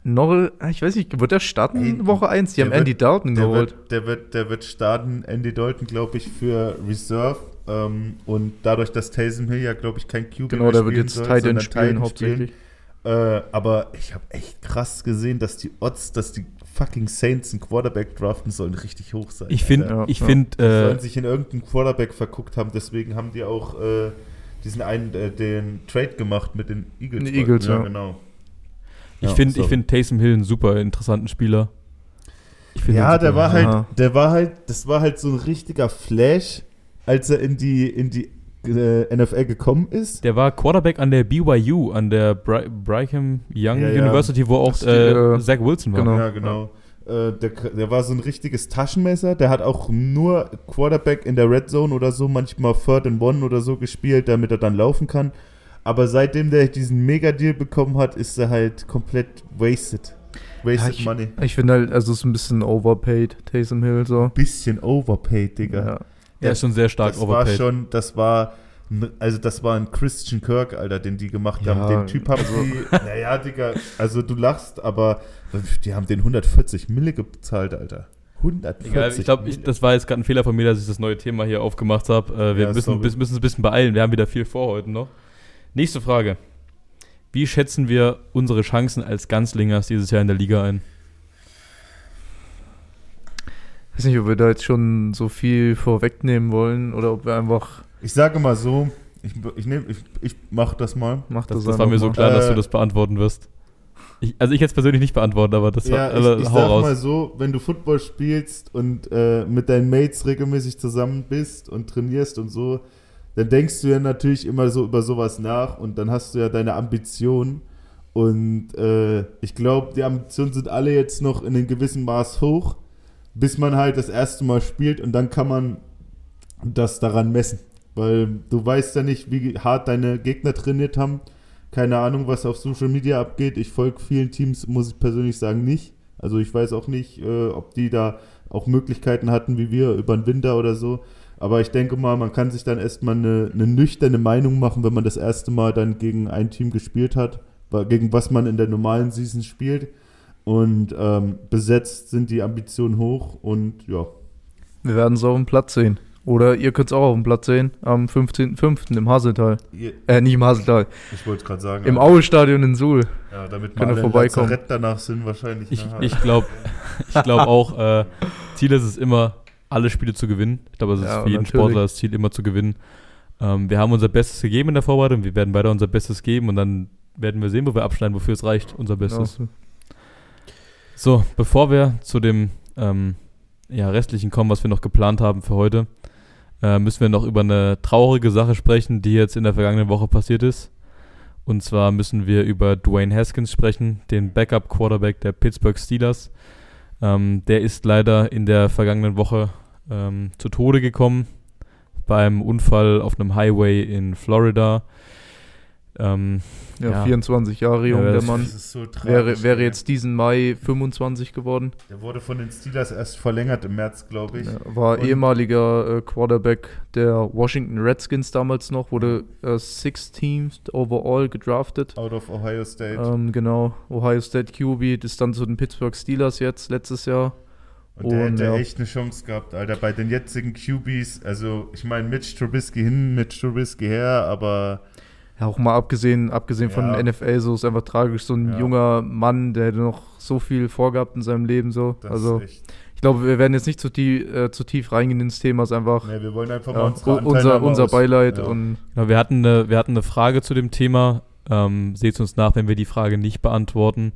noch, ich weiß nicht, wird der starten Ey, Woche 1? Die haben wird- Andy Dalton Der geholt. wird, der, wird, der wird starten, Andy Dalton, glaube ich, für Reserve. Ähm, und dadurch, dass Taysom Hill ja, glaube ich, kein QB Genau, mehr der wird spielen jetzt soll, Tight End spielen, hauptsächlich. Äh, aber ich habe echt krass gesehen, dass die Odds, dass die fucking Saints einen Quarterback draften sollen, richtig hoch sein. Ich finde, Ja, ich ja. finde, Die sollen äh, sich in irgendeinen Quarterback verguckt haben, deswegen haben die auch äh, diesen einen, äh, den Trade gemacht mit den Eagles. Den Eagles, ja. genau. ich Ja, finde, ich finde Taysom Hill einen super interessanten Spieler. Ja, der war halt, Ja. der war halt, das war halt so ein richtiger Flash, als er in die, in die äh, NFL gekommen ist. Der war Quarterback an der BYU, an der Bri Brigham Young Ja, ja. University, wo auch äh, äh, Zach Wilson war. genau. Ja, genau. Äh, der, der war so ein richtiges Taschenmesser. Der hat auch nur Quarterback in der Red Zone oder so, manchmal Third and One oder so gespielt, damit er dann laufen kann. Aber seitdem der diesen Mega-Deal bekommen hat, ist er halt komplett wasted. Ja, Wasted ich Money. ich finde halt, also es ist ein bisschen overpaid, Taysom Hill so. Bisschen overpaid, Digga. Ja. Der ist schon sehr stark das war overpaid. schon, das war, also das war ein Christian Kirk, Alter, den die gemacht Ja, haben. Den Typ haben die, naja, Digga, also du lachst, aber die haben den 140 Mille gezahlt, Alter. 140 Egal, ich glaube, das war jetzt gerade ein Fehler von mir, dass ich das neue Thema hier aufgemacht habe. Äh, wir Ja, müssen, müssen uns ein bisschen beeilen. Wir haben wieder viel vor heute noch. Nächste Frage. Wie schätzen wir unsere Chancen als Ganzlingers dieses Jahr in der Liga ein? Ich weiß nicht, ob wir da jetzt schon so viel vorwegnehmen wollen oder ob wir einfach. Ich sage mal so, ich, ich, nehm- ich, ich mach das mal. Macht Das, das, das war mir so klar, dass Äh, du das beantworten wirst. Ich, also ich jetzt persönlich nicht beantworten, aber das ja, war, also, ich, ich hau sag raus. mal so, wenn du Football spielst und äh, mit deinen Mates regelmäßig zusammen bist und trainierst und so, dann denkst du ja natürlich immer so über sowas nach und dann hast du ja deine Ambitionen. Und äh, ich glaube, die Ambitionen sind alle jetzt noch in einem gewissen Maß hoch, bis man halt das erste Mal spielt und dann kann man das daran messen. Weil du weißt ja nicht, wie hart deine Gegner trainiert haben. Keine Ahnung, was auf Social Media abgeht. Ich folge vielen Teams, muss ich persönlich sagen, nicht. Also ich weiß auch nicht, äh, ob die da auch Möglichkeiten hatten, wie wir über den Winter oder so. Aber ich denke mal, man kann sich dann erstmal eine, eine nüchterne Meinung machen, wenn man das erste Mal dann gegen ein Team gespielt hat, gegen was man in der normalen Season spielt. Und ähm, besetzt sind die Ambitionen hoch und ja. Wir werden es auf dem Platz sehen. Oder ihr könnt es auch auf dem Platz sehen, am 15.05. im Haseltal. Äh, nicht im Haseltal, Ich wollte es gerade sagen. im. Aue-Stadion in Suhl. Ja, damit wir vorbeikommen. Lazarett danach sind wahrscheinlich. Ich, nachher. ich glaube ich glaub auch, äh, Ziel ist es immer, alle Spiele zu gewinnen. Ich glaube, es ist Ja, für jeden natürlich. Sportler das Ziel, immer zu gewinnen. Ähm, wir haben unser Bestes gegeben in der Vorbereitung. Wir werden weiter unser Bestes geben und dann werden wir sehen, wo wir abschneiden, wofür es reicht, unser Bestes. Ja. So, bevor wir zu dem ähm, ja, restlichen kommen, was wir noch geplant haben für heute, äh, müssen wir noch über eine traurige Sache sprechen, die jetzt in der vergangenen Woche passiert ist. Und zwar müssen wir über Dwayne Haskins sprechen, den Backup-Quarterback der Pittsburgh Steelers. Ähm, der ist leider in der vergangenen Woche ähm, zu Tode gekommen beim Unfall auf einem Highway in Florida. Ähm, Ja, Ja. 24 Jahre jung, Ja, der Mann. So tragisch. Wäre, wäre jetzt diesen Mai 25 geworden. Der wurde von den Steelers erst verlängert im März, glaube ich. Ja, war Und- ehemaliger äh, Quarterback der Washington Redskins damals noch, wurde äh, 16th overall gedraftet. Out of Ohio State. Ähm, genau, Ohio State QB ist dann zu den Pittsburgh Steelers jetzt letztes Jahr. und der und, hätte ja. echt eine Chance gehabt, Alter. Bei den jetzigen QBs, also ich meine, Mitch Trubisky hin, Mitch Trubisky her, aber Ja, auch mal abgesehen, abgesehen von Ja. NFL, so ist einfach tragisch, so ein Ja. junger Mann, der noch so viel vorgehabt in seinem Leben, so. das also, ich glaube, wir werden jetzt nicht zu tief, äh, zu tief reingehen ins Thema, es ist einfach Ne, wir wollen einfach ja, mal u- unser, unser Beileid ja. und Genau, wir, hatten eine, wir hatten eine Frage zu dem Thema. Ähm, Seht uns nach, wenn wir die Frage nicht beantworten.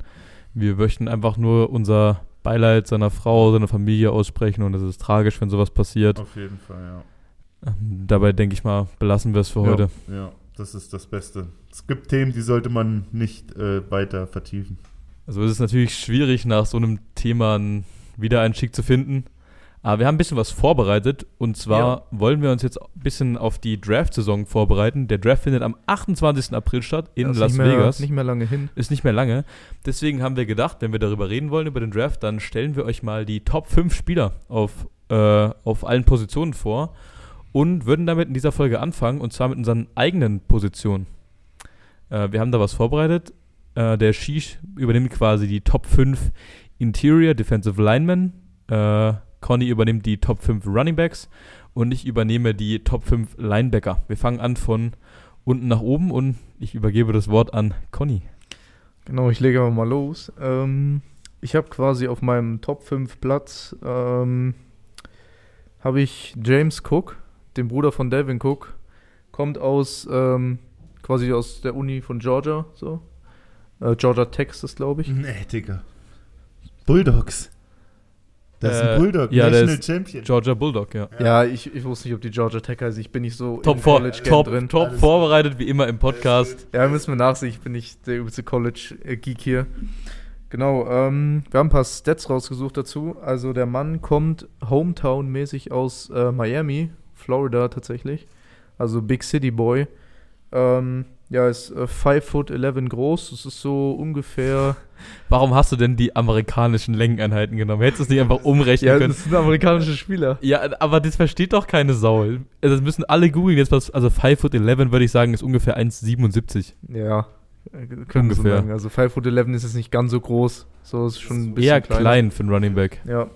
Wir möchten einfach nur unser Beileid seiner Frau, seiner Familie aussprechen und es ist tragisch, wenn sowas passiert. Auf jeden Fall, ja. Ähm, dabei denke ich mal, belassen wir es für Ja. heute. Ja, das ist das Beste. Es gibt Themen, die sollte man nicht äh, weiter vertiefen. Also es ist natürlich schwierig, nach so einem Thema einen Wiedereinstieg zu finden. Aber wir haben ein bisschen was vorbereitet. Und zwar Ja. wollen wir uns jetzt ein bisschen auf die Draft-Saison vorbereiten. Der Draft findet am 28. April statt in Las nicht mehr, Vegas. Nicht mehr lange hin. Ist nicht mehr lange. Deswegen haben wir gedacht, wenn wir darüber reden wollen, über den Draft, dann stellen wir euch mal die Top 5 Spieler auf, äh, auf allen Positionen vor und würden damit in dieser Folge anfangen und zwar mit unseren eigenen Positionen. Äh, wir haben da was vorbereitet. Äh, der Shish übernimmt quasi die Top 5 Interior Defensive Linemen. Äh, Conny übernimmt die Top 5 Running Backs und ich übernehme die Top 5 Linebacker. Wir fangen an von unten nach oben und ich übergebe das Wort an Conny. Genau, ich lege aber mal los. Ähm, ich habe quasi auf meinem Top 5 Platz ähm, habe ich James Cook, den Bruder von Devin Cook, kommt aus ähm, quasi aus der Uni von Georgia, so. Äh, Georgia Tech ist das, glaube ich. Nee, Digga. Bulldogs. Das ist Äh, ein Bulldog, ja, der National ist Champion. Georgia Bulldog, ja. Ja, ich, ich wusste nicht, ob die Georgia Tech heißt. Ich bin nicht so Top, im vor, College-Game top, drin. top Alles vorbereitet, wie immer im Podcast. Ja, müssen wir nachsehen. Ich bin nicht der übelste College-Geek hier. Genau, ähm, wir haben ein paar Stats rausgesucht dazu. Also der Mann kommt Hometown-mäßig aus äh, Miami, Florida tatsächlich. Also Big City Boy. Ähm, ja, ist äh, 5 foot 11 groß. Das ist so ungefähr. Warum hast du denn die amerikanischen Längeneinheiten genommen? Hättest du es nicht einfach umrechnen Ja, können? das sind amerikanische Spieler. Ja, aber das versteht doch keine Sau. Also das müssen alle googeln jetzt was. Also 5 foot 11 würde ich sagen, ist ungefähr 1,77. Ja, äh, können so Ungefähr. sagen. Also 5 foot 11 ist jetzt nicht ganz so groß. So ist schon ein bisschen Eher kleiner. klein für einen Running Back. Ja.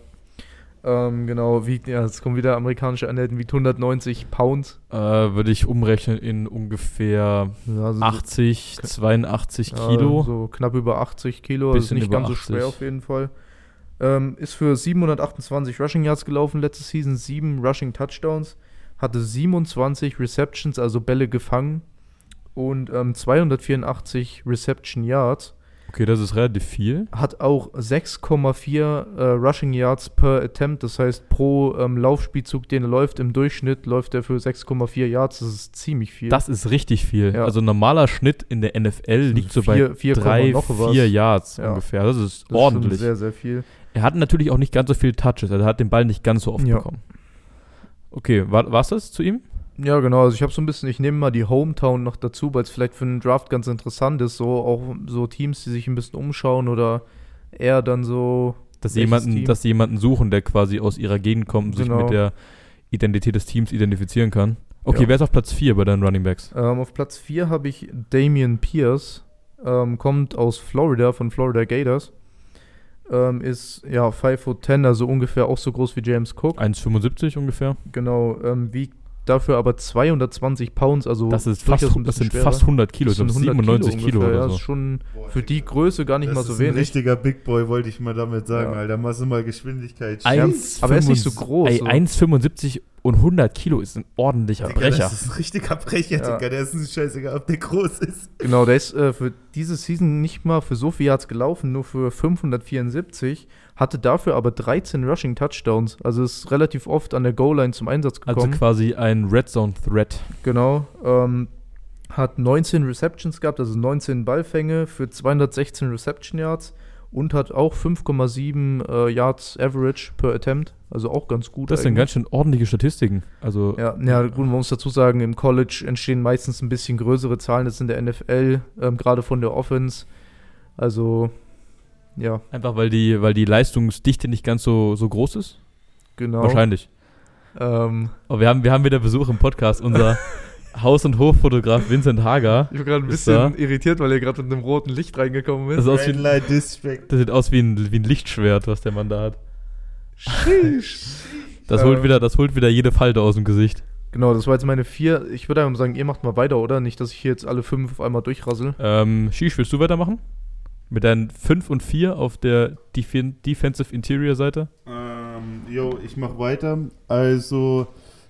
Ähm, genau, wiegt, ja, jetzt kommen wieder amerikanische Einheiten, wiegt 190 Pounds. Äh, Würde ich umrechnen in ungefähr Ja, also 80, 82 ja, Kilo. So knapp über 80 Kilo, also Bisschen nicht ganz so 80. schwer auf jeden Fall. Ähm, ist für 728 Rushing Yards gelaufen letzte Season, 7 Rushing Touchdowns, hatte 27 Receptions, also Bälle gefangen und ähm, 284 Reception Yards. Okay, das ist relativ viel. Hat auch 6,4 äh, Rushing Yards per Attempt, das heißt pro ähm, Laufspielzug, den er läuft, im Durchschnitt läuft er für 6,4 Yards, das ist ziemlich viel. Das ist richtig viel. Ja. Also normaler Schnitt in der NFL liegt so bei vier- Komma 3, noch was. 4 Yards Ja. ungefähr. Das ist Das ist ordentlich. sehr, sehr viel. er hat natürlich auch nicht ganz so viele Touches. Also er hat den Ball nicht ganz so oft Ja. bekommen. Okay, war war's das zu ihm? Ja, genau. Also ich habe so ein bisschen, ich nehme mal die Hometown noch dazu, weil es vielleicht für einen Draft ganz interessant ist. So auch so Teams, die sich ein bisschen umschauen oder eher dann so. Dass Welches jemanden, Team? dass sie jemanden suchen, der quasi aus ihrer Gegend kommt und sich Genau. mit der Identität des Teams identifizieren kann. Okay, Ja. wer ist auf Platz 4 bei deinen Running Backs? Ähm, auf Platz 4 habe ich Damian Pierce. Ähm, kommt aus Florida, von Florida Gators. Ähm, ist ja 5 foot 10, also ungefähr auch so groß wie James Cook. 1,75 ungefähr. Genau, ähm, wiegt dafür aber 220 Pounds, also Das ist fast, das sind schwerer. fast 100 Kilo, Das sind 100 97 Kilo, ungefähr, ja, oder Das so. ist schon Boah, für die. Größe gar nicht das mal so ist ein wenig. richtiger Big Boy, wollte ich mal damit sagen, Ja. Alter. Machst du mal Geschwindigkeit. Ja, Eins aber er ist nicht so 75 groß, Ey, so. 1,75 und 100 Kilo ist ein ordentlicher Digga, Brecher. Das ist ein richtiger Brecher, Ja. Digga. Der ist ein scheißegal, ob der groß ist. Genau, der ist äh, für diese Season nicht mal für so viel Yards gelaufen, nur für 574, hatte dafür aber 13 Rushing Touchdowns. Also ist relativ oft an der Goal-Line zum Einsatz Also gekommen. quasi ein Red Zone Threat. genau. Ähm, hat 19 Receptions gehabt, also 19 Ballfänge für 216 Reception Yards und hat auch 5,7 äh, Yards Average per Attempt. Also auch ganz gut. Das sind eigentlich. ganz schön ordentliche Statistiken. Also Ja, ja, gut, man muss dazu sagen, im College entstehen meistens ein bisschen größere Zahlen als in der NFL, ähm, gerade von der Offense. Also, ja, einfach weil die, weil die Leistungsdichte nicht ganz so, so groß ist. genau. Wahrscheinlich. Ähm, Aber wir haben, wir haben wieder Besuch im Podcast. Unser Haus- und Hoffotograf Vincent Hager. ich bin gerade ein bisschen da. irritiert, weil er gerade mit einem roten Licht reingekommen ist. Das, aus wie, das sieht aus wie ein, wie ein Lichtschwert, was der Mann da hat. Das holt, Ähm. wieder, das holt wieder jede Falte aus dem Gesicht. Genau, das war jetzt meine vier. Ich würde einfach sagen, ihr macht mal weiter, oder? Nicht, dass ich hier jetzt alle fünf auf einmal durchrassel. Ähm, Shish, willst du weitermachen? Mit deinen 5 und 4 auf der Defen Defensive Interior Seite? Ähm, jo, ich mach weiter. Also,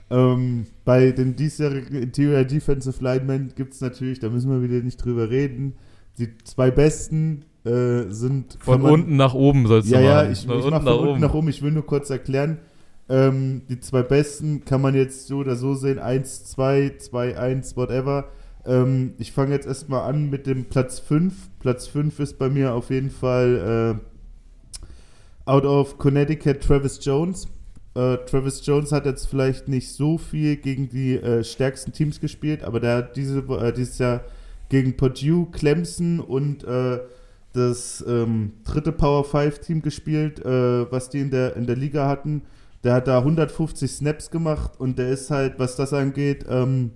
ähm, bei den diesjährigen Interior Defensive Linemen gibt es natürlich, da müssen wir wieder nicht drüber reden, die zwei besten äh, sind Von man- unten nach oben sollst Ja, du ja, machen. ich, ich Von mache unten von nach unten oben. nach oben. Ich will nur kurz erklären. Ähm, die zwei besten kann man jetzt so oder so sehen. 1, 2, 2, 1, whatever. Ähm, ich fange jetzt erstmal an mit dem Platz 5. Platz 5 ist bei mir auf jeden Fall äh, out of Connecticut Travis Jones. Äh, Travis Jones hat jetzt vielleicht nicht so viel gegen die äh, stärksten Teams gespielt, aber der hat diese, äh, dieses Jahr gegen Purdue, Clemson und äh, das ähm, dritte Power 5 Team gespielt, äh, was die in der, in der Liga hatten. Der hat da 150 Snaps gemacht und der ist halt, was das angeht, ähm,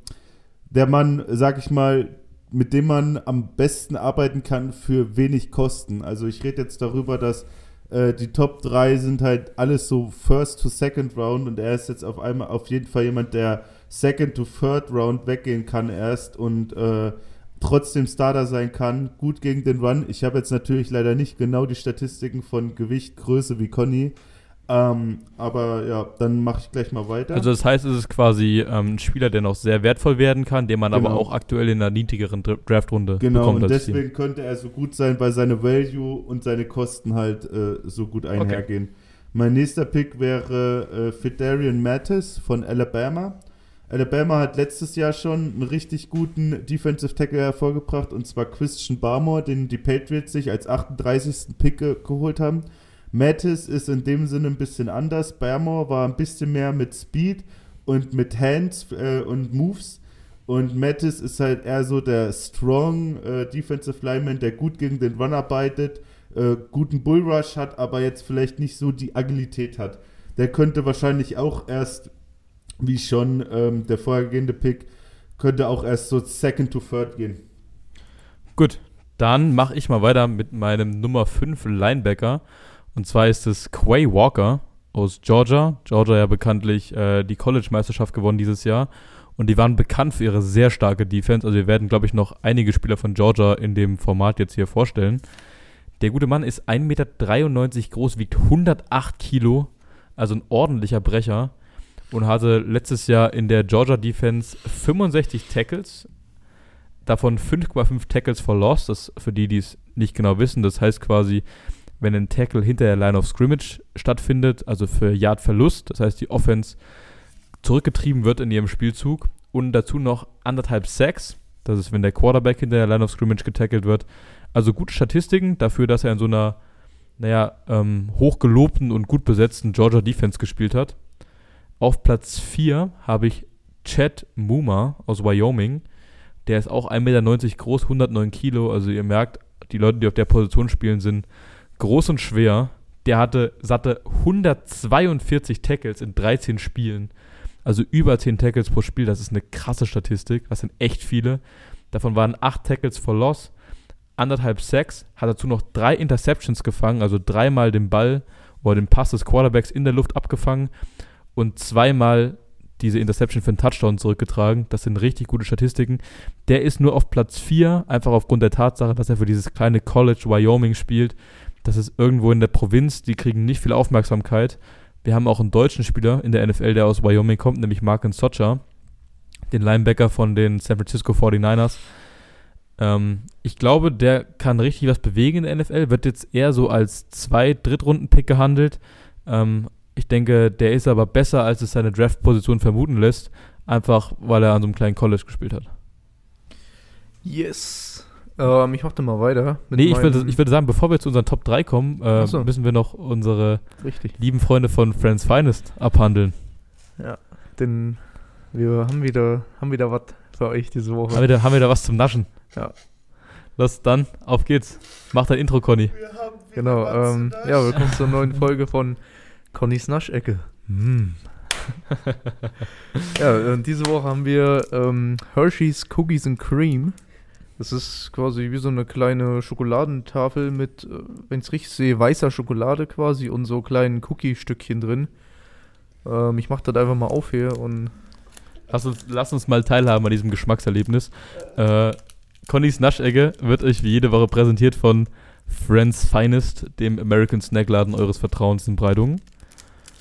der Mann, sag ich mal, mit dem man am besten arbeiten kann für wenig Kosten. Also ich rede jetzt darüber, dass äh, die Top 3 sind halt alles so First to Second Round und er ist jetzt auf einmal auf jeden Fall jemand, der Second to Third Round weggehen kann erst und äh, trotzdem Starter sein kann, gut gegen den Run. Ich habe jetzt natürlich leider nicht genau die Statistiken von Gewicht, Größe wie Conny, ähm, aber ja, dann mache ich gleich mal weiter. Also das heißt, es ist quasi ähm, ein Spieler, der noch sehr wertvoll werden kann, den man aber Genau. auch aktuell in einer niedrigeren Dra- Draftrunde Genau, bekommt und als Team. deswegen könnte er so gut sein, weil seine Value und seine Kosten halt äh, so gut einhergehen. Mein nächster Pick wäre äh, Fidarian Mattis von Alabama. Alabama hat letztes Jahr schon einen richtig guten Defensive Tackle hervorgebracht, und zwar Christian Barmore, den die Patriots sich als 38. Pick ge geholt haben. Mattis ist in dem Sinne ein bisschen anders. Barmore war ein bisschen mehr mit Speed und mit Hands äh, und Moves. Und Mattis ist halt eher so der strong äh, Defensive Lineman, der gut gegen den Run arbeitet, äh, guten Bullrush hat, aber jetzt vielleicht nicht so die Agilität hat. Der könnte wahrscheinlich auch erst, wie schon ähm, der vorhergehende Pick, könnte auch erst so second to third gehen. Gut, dann mache ich mal weiter mit meinem Nummer 5 Linebacker. Und zwar ist es Quay Walker aus Georgia. Georgia ja bekanntlich äh, die College-Meisterschaft gewonnen dieses Jahr. Und die waren bekannt für ihre sehr starke Defense. Also wir werden, glaube ich, noch einige Spieler von Georgia in dem Format jetzt hier vorstellen. Der gute Mann ist 1,93 Meter groß, wiegt 108 Kilo, also ein ordentlicher Brecher. Und hatte letztes Jahr in der Georgia Defense 65 Tackles, davon 5,5 Tackles for Loss. Das für die, die es nicht genau wissen, das heißt quasi, wenn ein Tackle hinter der Line of Scrimmage stattfindet, also für Yard-Verlust, das heißt die Offense zurückgetrieben wird in ihrem Spielzug und dazu noch anderthalb Sacks, das ist, wenn der Quarterback hinter der Line of Scrimmage getackelt wird. Also gute Statistiken dafür, dass er in so einer, naja, ähm, hochgelobten und gut besetzten Georgia Defense gespielt hat. Auf Platz 4 habe ich Chad Muma aus Wyoming. Der ist auch 1,90 Meter groß, 109 Kilo. Also ihr merkt, die Leute, die auf der Position spielen, sind groß und schwer. Der hatte satte 142 Tackles in 13 Spielen. Also über 10 Tackles pro Spiel. Das ist eine krasse Statistik. Das sind echt viele. Davon waren 8 Tackles for Loss, anderthalb Sacks, hat dazu noch drei Interceptions gefangen, also dreimal den Ball oder den Pass des Quarterbacks in der Luft abgefangen und zweimal diese Interception für einen Touchdown zurückgetragen. Das sind richtig gute Statistiken. Der ist nur auf Platz 4, einfach aufgrund der Tatsache, dass er für dieses kleine College Wyoming spielt. Das ist irgendwo in der Provinz, die kriegen nicht viel Aufmerksamkeit. Wir haben auch einen deutschen Spieler in der NFL, der aus Wyoming kommt, nämlich Marken Socha, den Linebacker von den San Francisco 49ers. Ähm, ich glaube, der kann richtig was bewegen in der NFL, wird jetzt eher so als zwei Drittrunden-Pick gehandelt. Ähm, ich denke, der ist aber besser, als es seine Draft-Position vermuten lässt, einfach weil er an so einem kleinen College gespielt hat. Yes. Ähm, ich mache mal weiter. nee, ich würde, ich würde sagen, bevor wir zu unseren Top 3 kommen, äh, so. müssen wir noch unsere Richtig. lieben Freunde von Friends Finest abhandeln. Ja, denn wir haben wieder, haben wieder was für euch diese Woche. Haben wir, da, haben wir da was zum Naschen? Ja. Los, dann, auf geht's. Mach dein Intro, Conny. Genau, ähm, ja, willkommen zur neuen Folge von Connys Naschecke. Mm. ja, und diese Woche haben wir ähm, Hershey's Cookies and Cream. Das ist quasi wie so eine kleine Schokoladentafel mit, äh, wenn ich es richtig sehe, weißer Schokolade quasi und so kleinen Cookie-Stückchen drin. Ähm, ich mache das einfach mal auf hier und. Lass uns, lass uns mal teilhaben an diesem Geschmackserlebnis. Äh, Connys Naschecke wird euch wie jede Woche präsentiert von Friends Finest, dem American Snackladen eures Vertrauens in Breitungen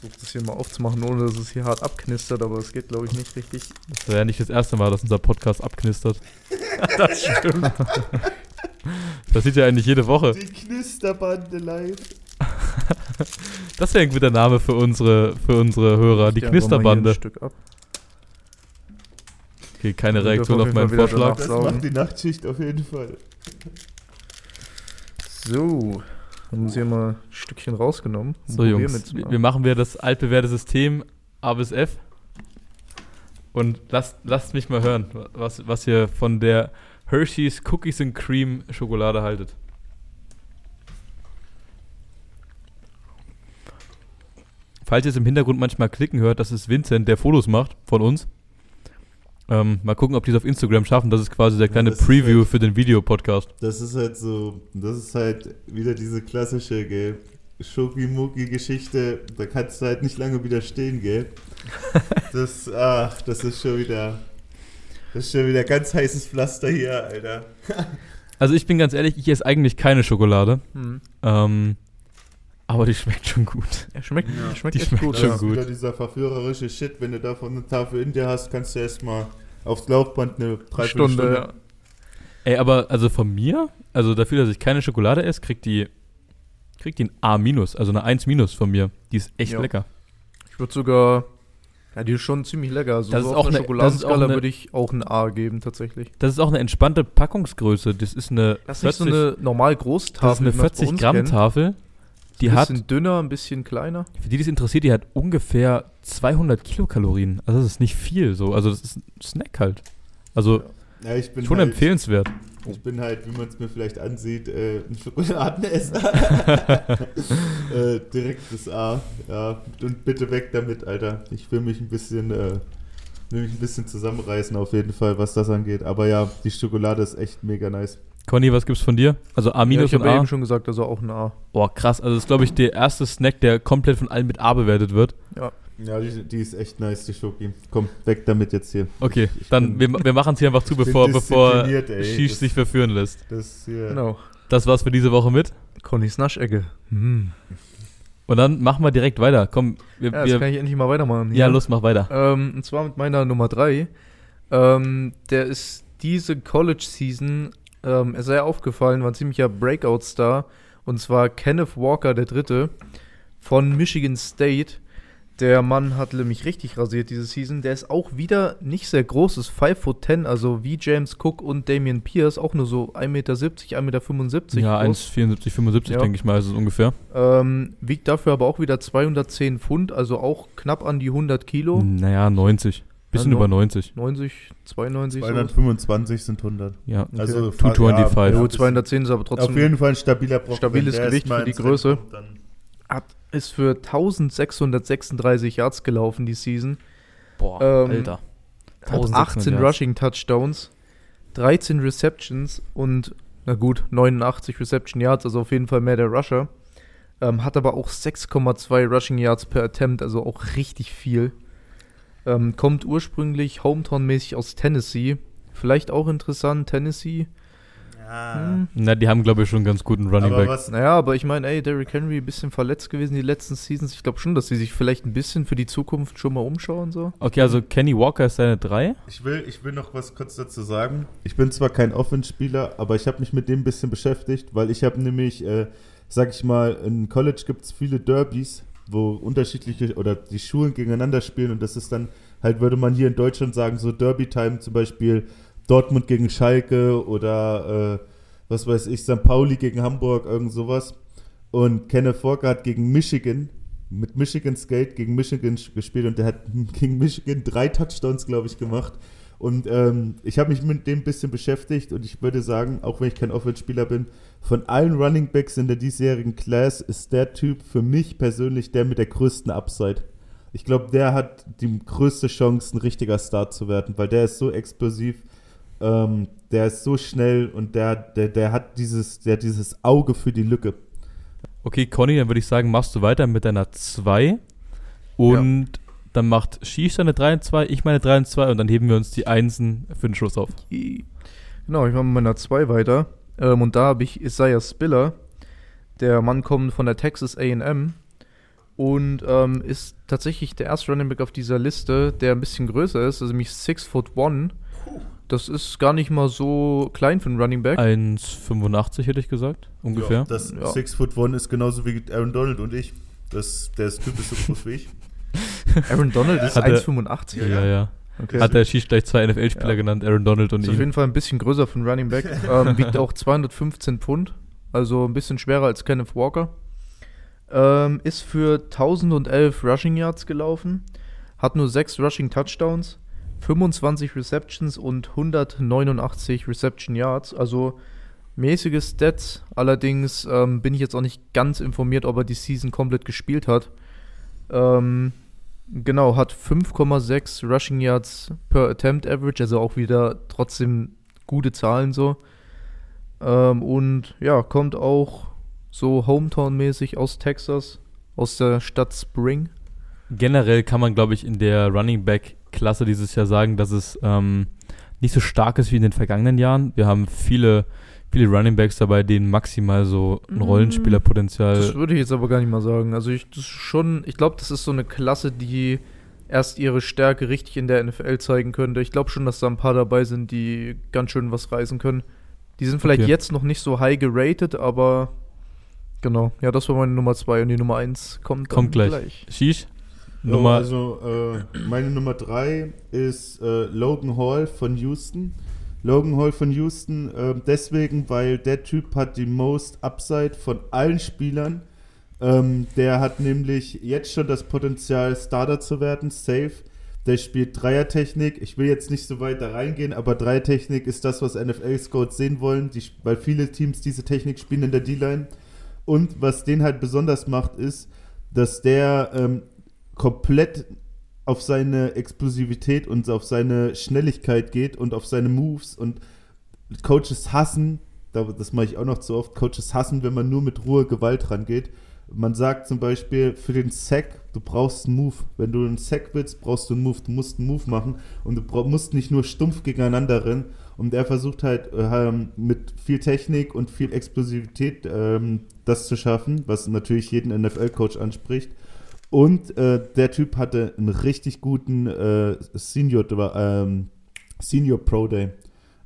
versuche das hier mal aufzumachen, ohne dass es hier hart abknistert, aber es geht, glaube ich, nicht richtig. Das wäre ja nicht das erste Mal, dass unser Podcast abknistert. das stimmt. Das sieht ja eigentlich jede Woche. Die Knisterbande live. das wäre ein guter Name für unsere, für unsere Hörer, die Knisterbande. Stück ab. Okay, keine Reaktion auf, auf meinen Vorschlag. Das macht die Nachtschicht auf jeden Fall. So, haben hier mal ein Stückchen rausgenommen. So, Jungs, wir machen wieder das altbewährte System A bis F. Und lasst, lasst mich mal hören, was, was ihr von der Hershey's Cookies and Cream Schokolade haltet. Falls ihr es im Hintergrund manchmal klicken hört, das ist Vincent, der Fotos macht von uns. Ähm, mal gucken, ob die es auf Instagram schaffen. Das ist quasi der kleine Preview halt, für den Videopodcast. Das ist halt so, das ist halt wieder diese klassische, gell, Schoki-Mucki-Geschichte. Da kannst du halt nicht lange widerstehen, gell. Das, ach, das ist schon wieder, das ist schon wieder ganz heißes Pflaster hier, Alter. Also ich bin ganz ehrlich, ich esse eigentlich keine Schokolade. Hm. Ähm, aber die schmeckt schon gut. Ja, schmeckt, ja. schmeckt die schmeckt gut. schon das ist wieder dieser verführerische Shit, wenn du davon eine Tafel in dir hast, kannst du erstmal aufs Laufband eine Dreiviertelstunde. Stunde. Ja. Ey, aber also von mir, also dafür, dass ich keine Schokolade esse, kriegt die, kriegt die ein A-, also eine 1- von mir. Die ist echt ja. lecker. Ich würde sogar, ja, die ist schon ziemlich lecker. Also das so ist auch eine Schokoladenskala würde ich auch ein A geben, tatsächlich. Das ist auch eine entspannte Packungsgröße. Das ist eine. Das ist 40, nicht so eine normal Großtafel. Das ist eine 40 Gramm Tafel. Die ein hat, bisschen dünner, ein bisschen kleiner. Für die, die es interessiert, die hat ungefähr 200 Kilokalorien. Also das ist nicht viel so. Also das ist ein Snack halt. Also ja, ich bin schon halt, empfehlenswert. Ich bin halt, wie man es mir vielleicht ansieht, äh, ein Schokoladenesser. äh, direktes A. Ja, und bitte weg damit, Alter. Ich will mich ein bisschen, äh, will mich ein bisschen zusammenreißen auf jeden Fall, was das angeht. Aber ja, die Schokolade ist echt mega nice. Conny, was gibt's von dir? Also A Ja, minus ich habe und A? eben schon gesagt, also auch ein A. Boah, krass. Also das ist, glaube ich, der erste Snack, der komplett von allen mit A bewertet wird. Ja, die, die ist echt nice, die Schoki. Komm, weg damit jetzt hier. Okay, Ich dann wir, bin- wir machen es hier einfach zu, bevor, bevor. Shish sich verführen lässt. Das hier. Genau. Das war's für diese Woche mit. Connys Naschecke. Hm. Und dann machen wir direkt weiter. Komm, wir, Ja, jetzt wir, kann ich endlich mal weitermachen. ja hier. los, mach weiter. Ähm, und zwar mit meiner Nummer 3. Ähm, der ist diese College-Season, ähm, er sei aufgefallen, war ein ziemlicher Breakout-Star. Und zwar Kenneth Walker, der Dritte, von Michigan State. Der Mann hat nämlich richtig rasiert diese Season. Der ist auch wieder nicht sehr groß, ist 5 foot 10, also wie James Cook und Damian Pierce, auch nur so 1,70 Meter, 1,75 Meter Ja, groß. 1,74, 75 Ja. denke ich mal, ist es ungefähr. Ähm, wiegt dafür aber auch wieder 210 Pfund, also auch knapp an die 100 Kilo. Naja, 90. Bisschen Ja, über neun- 90. 90, 92 so. 225 sind 100. Ja. Also Two fa- 25. Ja, Ja, gut, 210 ist aber trotzdem Auf jeden Fall ein stabiler Brocken. Stabiles Gewicht für die Größe. Hat, ist für 1636 Yards gelaufen die Season. Boah, Ähm, Alter. Hat 1600 18 Yards. Rushing Touchdowns, 13 Receptions und, na gut, 89 Reception Yards, also auf jeden Fall mehr der Rusher. Ähm, hat aber auch 6,2 Rushing Yards per Attempt, also auch richtig viel. Ähm, kommt ursprünglich Hometown-mäßig aus Tennessee. Vielleicht auch interessant, Tennessee. Hm. Na, die haben, glaube ich, schon einen ganz guten Running Aber Back. was, Naja, aber ich meine, ey, Derrick Henry ein bisschen verletzt gewesen die letzten Seasons. Ich glaube schon, dass sie sich vielleicht ein bisschen für die Zukunft schon mal umschauen. So. Okay, also Kenny Walker ist deine 3. ich, will, ich will noch was kurz dazu sagen. Ich bin zwar kein Offenspieler, aber ich habe mich mit dem ein bisschen beschäftigt, weil ich habe nämlich, äh, sag ich mal, in College gibt es viele Derbys, wo unterschiedliche oder die Schulen gegeneinander spielen und das ist dann halt, würde man hier in Deutschland sagen, so Derby-Time zum Beispiel Dortmund gegen Schalke oder äh, was weiß ich, St. Pauli gegen Hamburg, irgend sowas. Und Kenneth Walker hat gegen Michigan, mit Michigan Skate gegen Michigan gespielt und der hat gegen Michigan drei Touchdowns, glaube ich, gemacht. Und ähm, ich habe mich mit dem ein bisschen beschäftigt und ich würde sagen, auch wenn ich kein Offenspieler bin, von allen Running Backs in der diesjährigen Class ist der Typ für mich persönlich der mit der größten Upside. Ich glaube, der hat die größte Chance, ein richtiger Star zu werden, weil der ist so explosiv, ähm, der ist so schnell und der, der, der hat dieses, der hat dieses Auge für die Lücke. Okay, Conny, dann würde ich sagen, machst du weiter mit deiner 2. Und dann macht Shish seine 3 und 2, ich meine 3 und 2 und dann heben wir uns die Einsen für den Schluss auf. Genau, ich mache mit meiner 2 weiter. Ähm, und da habe ich Isaiah Spiller. Der Mann kommt von der Texas AM und ähm, ist tatsächlich der erste Running Back auf dieser Liste, der ein bisschen größer ist, also nämlich 6 foot 1. Das ist gar nicht mal so klein für einen Running Back. 1,85 hätte ich gesagt, ungefähr. Ja, das Ja. Six Foot One ist genauso wie Aaron Donald und ich. Das, der ist Typ ist so groß wie ich. Aaron Donald ist Hat er- 1,85. ja, ja. Okay. Hat der Shish gleich zwei NFL-Spieler Ja. genannt, Aaron Donald und Ist auf ihn. jeden Fall ein bisschen größer einen Running Back. ähm, wiegt auch 215 Pfund. Also ein bisschen schwerer als Kenneth Walker. Ähm, ist für 1011 Rushing Yards gelaufen. Hat nur 6 Rushing Touchdowns. 25 Receptions und 189 Reception Yards. Also mäßige Stats. Allerdings ähm, bin ich jetzt auch nicht ganz informiert, ob er die Season komplett gespielt hat. Ähm, genau, hat 5,6 Rushing Yards per Attempt Average, also auch wieder trotzdem gute Zahlen so. Ähm, und ja, kommt auch so Hometown-mäßig aus Texas, aus der Stadt Spring. Generell kann man, glaube ich, in der Running Back-Klasse dieses Jahr sagen, dass es ähm, nicht so stark ist wie in den vergangenen Jahren. Wir haben viele, viele Running Backs dabei, denen maximal so ein Mm. Rollenspielerpotenzial. Das würde ich jetzt aber gar nicht mal sagen. Also ich das schon, ich glaube, das ist so eine Klasse, die erst ihre Stärke richtig in der NFL zeigen könnte. Ich glaube schon, dass da ein paar dabei sind, die ganz schön was reißen können. Die sind vielleicht Okay. jetzt noch nicht so high geratet, aber genau. Ja, das war meine Nummer zwei und die Nummer eins kommt, dann Kommt gleich. Shish, So, Nummer. also äh, meine Nummer drei ist äh, Logan Hall von Houston. Logan Hall von Houston äh, deswegen, weil der Typ hat die most Upside von allen Spielern. Ähm, der hat nämlich jetzt schon das Potenzial, Starter zu werden, safe. Der spielt Dreiertechnik. Ich will jetzt nicht so weit da reingehen, aber Dreiertechnik ist das, was NFL-Scouts sehen wollen, die, weil viele Teams diese Technik spielen in der D-Line. Und was den halt besonders macht, ist, dass der ähm, komplett auf seine Explosivität und auf seine Schnelligkeit geht und auf seine Moves und Coaches hassen, da, das mache ich auch noch zu oft, Coaches hassen, wenn man nur mit Ruhe Gewalt rangeht. Man sagt zum Beispiel für den Sack, du brauchst einen Move. Wenn du einen Sack willst, brauchst du einen Move. Du musst einen Move machen und du musst nicht nur stumpf gegeneinander rennen. Und er versucht halt äh, mit viel Technik und viel Explosivität ähm, das zu schaffen, was natürlich jeden NFL-Coach anspricht. Und äh, der Typ hatte einen richtig guten äh, Senior, ähm, Senior Pro Day.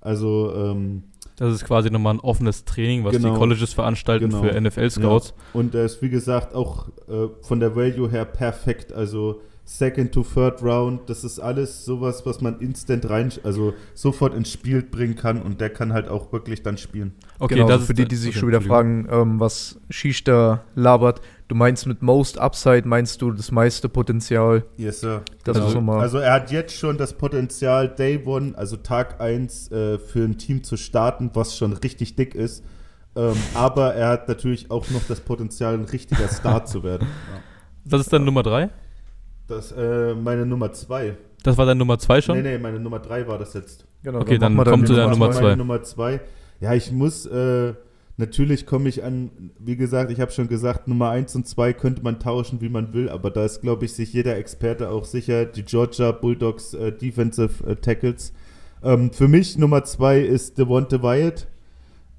Also ähm, das ist quasi nochmal ein offenes Training, was Genau. die Colleges veranstalten Genau. für NFL-Scouts. Und er ist, wie gesagt, auch äh, von der Value her perfekt. Also Second to Third Round, das ist alles sowas, was man instant rein, also sofort ins Spiel bringen kann und der kann halt auch wirklich dann spielen. Okay, genau, das also für die, die sich okay, schon wieder fragen, ähm, was Shish da labert. Du meinst mit Most Upside, meinst du das meiste Potenzial? Yes, Sir. Das Genau. ist nochmal. Also er hat jetzt schon das Potenzial, Day One, also Tag 1, äh, für ein Team zu starten, was schon richtig dick ist. Ähm, aber er hat natürlich auch noch das Potenzial, ein richtiger Star zu werden. Das ist dann Nummer drei? Das äh, meine Nummer 2. Das war dann Nummer zwei schon? Nee, nee, meine Nummer 3 war das jetzt. genau, okay, dann wir kommt zu der Das Nummer war zwei. meine Nummer zwei. Ja, ich muss, äh, natürlich komme ich an, wie gesagt, ich habe schon gesagt, Nummer 1 und 2 könnte man tauschen, wie man will, aber da ist, glaube ich, sich jeder Experte auch sicher, die Georgia Bulldogs äh, Defensive äh, Tackles. Ähm, für mich Nummer 2 ist Devonte Wyatt.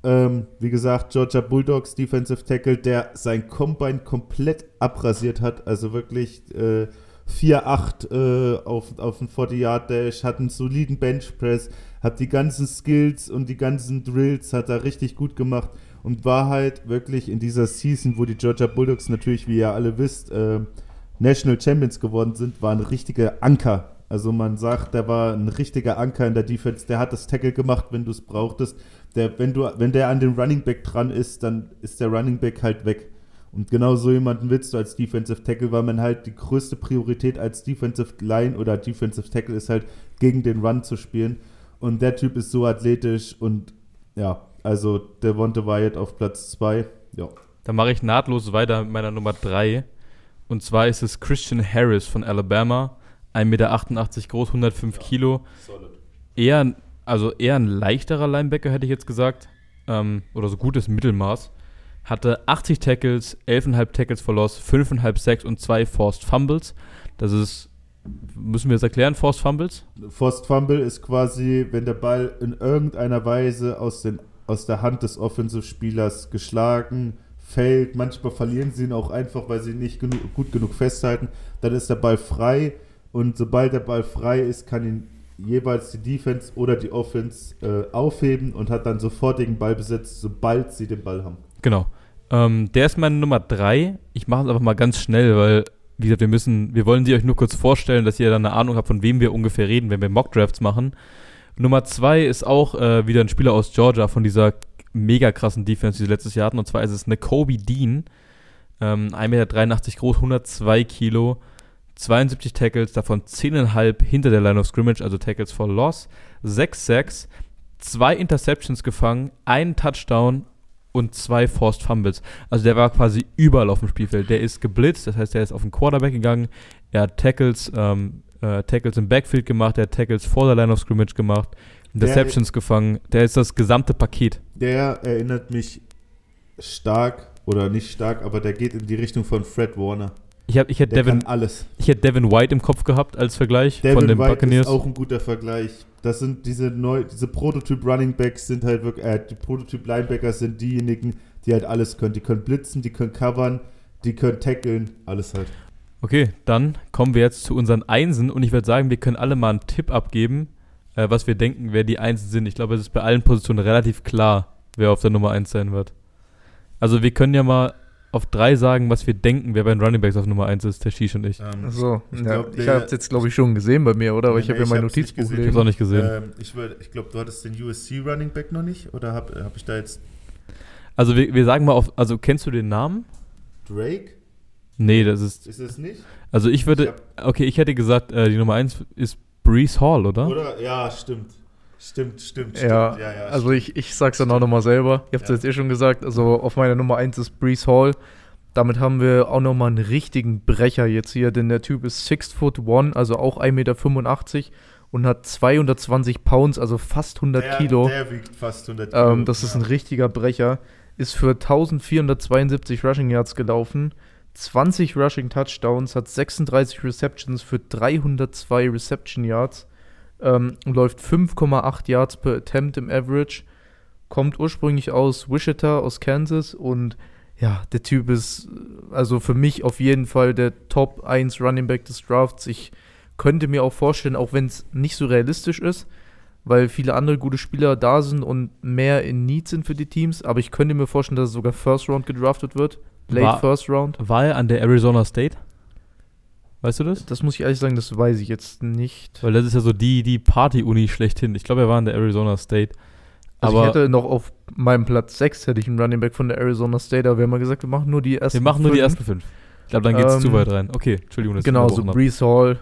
Ähm, wie gesagt, Georgia Bulldogs Defensive Tackle, der sein Combine komplett abrasiert hat, also wirklich äh, 4-8 äh, auf, auf den 40-Yard-Dash, hat einen soliden Benchpress, hat die ganzen Skills und die ganzen Drills hat er richtig gut gemacht und war halt wirklich in dieser Season, wo die Georgia Bulldogs natürlich, wie ihr alle wisst, äh, National Champions geworden sind, war ein richtiger Anker. Also man sagt, der war ein richtiger Anker in der Defense. Der hat das Tackle gemacht, wenn du es brauchtest. Der, wenn, du, wenn der an dem Running Back dran ist, dann ist der Running Back halt weg. Und genau so jemanden willst du als Defensive Tackle, weil man halt die größte Priorität als Defensive Line oder Defensive Tackle ist halt, gegen den Run zu spielen. Und der Typ ist so athletisch und ja, also der Devonte Wyatt auf Platz 2. Ja. Dann mache ich nahtlos weiter mit meiner Nummer 3. Und zwar ist es Christian Harris von Alabama. 1,88 Meter groß, 105 Kilo. Eher, ein- also eher ein leichterer Linebacker, hätte ich jetzt gesagt. Ähm, oder so gutes Mittelmaß. Hatte 80 Tackles, 11,5 Tackles for Loss, 5,5 Sacks und 2 Forced Fumbles. Das ist, müssen wir jetzt erklären, Forced Fumbles? Forced Fumble ist quasi, wenn der Ball in irgendeiner Weise aus, den, aus der Hand des Offensive-Spielers geschlagen fällt. Manchmal verlieren sie ihn auch einfach, weil sie ihn nicht genu gut genug festhalten. Dann ist der Ball frei und sobald der Ball frei ist, kann ihn jeweils die Defense oder die Offense äh, aufheben und hat dann sofortigen Ballbesitz, sobald sie den Ball haben. Genau. Ähm, der ist meine Nummer 3. Ich mache es einfach mal ganz schnell, weil, wie gesagt, wir müssen, wir wollen sie euch nur kurz vorstellen, dass ihr dann eine Ahnung habt, von wem wir ungefähr reden, wenn wir Mockdrafts machen. Nummer 2 ist auch äh, wieder ein Spieler aus Georgia von dieser mega krassen Defense, die sie letztes Jahr hatten. Und zwar ist es eine Kobe Dean. Ähm, 1,83 Meter groß, 102 Kilo, 72 Tackles, davon 10,5 hinter der Line of Scrimmage, also Tackles for Loss, 6 Sacks, zwei Interceptions gefangen, einen Touchdown und zwei Forced Fumbles. Also der war quasi überall auf dem Spielfeld. Der ist geblitzt, das heißt, der ist auf den Quarterback gegangen. Er hat Tackles, ähm, äh, Tackles im Backfield gemacht, er hat Tackles vor der Line of Scrimmage gemacht, Interceptions gefangen. Der ist das gesamte Paket. Der erinnert mich stark oder nicht stark, aber der geht in die Richtung von Fred Warner. Ich, hab, ich, hätte Der Devin, alles. ich hätte Devin White im Kopf gehabt als Vergleich Devin von den White Buccaneers. ist auch ein guter Vergleich. Das sind diese neu, diese Prototyp Running Backs sind halt wirklich, äh, die Prototyp Linebacker sind diejenigen, die halt alles können. Die können blitzen, die können covern, die können tackeln, alles halt. Okay, dann kommen wir jetzt zu unseren Einsen und ich würde sagen, wir können alle mal einen Tipp abgeben, äh, was wir denken, wer die Einsen sind. Ich glaube, es ist bei allen Positionen relativ klar, wer auf der Nummer 1 sein wird. Also wir können ja mal auf drei sagen, was wir denken, wer bei den Running Backs auf Nummer 1 ist, der Shish und ich. Ähm, So, ich ich, ja, ich habe es jetzt, glaube ich, schon gesehen bei mir, oder? Aber Nee, ich habe nee, ja mein ich Notizbuch gesehen. Ich habe auch nicht gesehen. ähm, ich ich glaube, du hattest den USC Running Back noch nicht oder habe hab ich da jetzt Also wir, wir sagen mal auf, also kennst du den Namen? Drake? Nee, das ist, Ist es nicht? also ich würde, okay, ich hätte gesagt, äh, die Nummer 1 ist Brees Hall, oder? Oder? Ja, stimmt. Stimmt, stimmt, Ja, stimmt. also ich, ich sag's dann auch nochmal selber. Ihr habt es Ja. jetzt eh schon gesagt. Also auf meiner Nummer 1 ist Brees Hall. Damit haben wir auch nochmal einen richtigen Brecher jetzt hier, denn der Typ ist 6 foot 1, also auch 1,85 Meter und hat 220 Pounds, also fast 100 der, Kilo. Der wiegt fast 100 Kilo. Ähm, das ist ein richtiger Brecher. Ist für 1472 Rushing Yards gelaufen, 20 Rushing Touchdowns, hat 36 Receptions für 302 Reception Yards ähm, läuft 5,8 Yards per Attempt im Average. Kommt ursprünglich aus Wichita, aus Kansas und ja, der Typ ist also für mich auf jeden Fall der Top 1 Running Back des Drafts. Ich könnte mir auch vorstellen, auch wenn es nicht so realistisch ist, weil viele andere gute Spieler da sind und mehr in Need sind für die Teams, aber ich könnte mir vorstellen, dass er sogar First Round gedraftet wird. Late War- First Round. War er an der Arizona State? Weißt du das? Das muss ich ehrlich sagen, das weiß ich jetzt nicht. Weil das ist ja so die, die Party-Uni schlechthin. Ich glaube, er war an der Arizona State. Also Aber ich hätte noch auf meinem Platz 6 hätte ich einen Running Back von der Arizona State, aber wir haben mal gesagt, wir machen nur die ersten wir machen nur die fünf. ersten fünf. Ich glaube, dann geht es Ähm, zu weit rein. Okay, Entschuldigung. dass ich Genau, so. Brees Hall.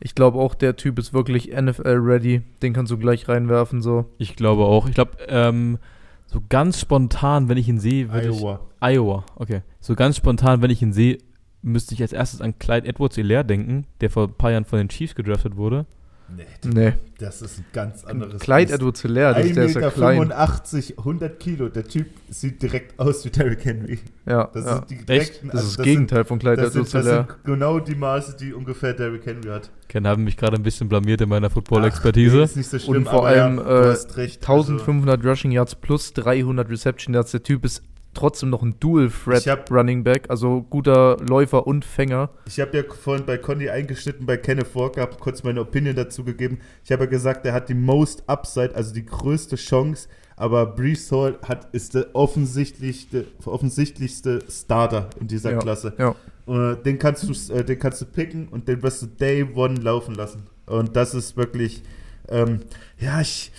Ich glaube auch, der Typ ist wirklich NFL-ready. Den kannst du gleich reinwerfen, so. Ich glaube auch. Ich glaube, ähm, so ganz spontan, wenn ich ihn sehe, würde ich. Iowa. Iowa, okay. So ganz spontan, wenn ich ihn sehe, müsste ich als erstes an Clyde Edwards Hilaire denken, der vor ein paar Jahren von den Chiefs gedraftet wurde. Nee, Nee. das ist ein ganz anderes Clyde. Edwards Hilaire, das, 1,85 der ist ja Meter, klein. 85, 100 Kilo. Der Typ sieht direkt aus wie Derrick Henry. Ja, Das ja. sind die Echt? direkten, Das also ist das Gegenteil von Sind, Clyde das, sind, Edwards das Hilaire. sind genau die Maße, die ungefähr Derrick Henry hat. Ken haben mich gerade ein bisschen blamiert in meiner nee, Football-Expertise. ist nicht so schlimm, Und vor aber allem ja, äh, du hast recht. Also, 1500 Rushing Yards plus 300 Reception Yards. Der Typ ist trotzdem noch ein Dual Threat Ich hab- Running Back, also guter Läufer und Fänger. ich habe ja vorhin bei Conny eingeschnitten, bei Kenneth Walker, habe kurz meine Opinion dazu gegeben. Ich habe ja gesagt, er hat die most upside, also die größte Chance, aber Brees Hall hat, ist der offensichtlichste, offensichtlichste Starter in dieser Ja. Klasse. Ja. Äh, den kannst du, äh, den kannst du picken und den wirst du Day One laufen lassen. Und das ist wirklich, ähm, ja, ich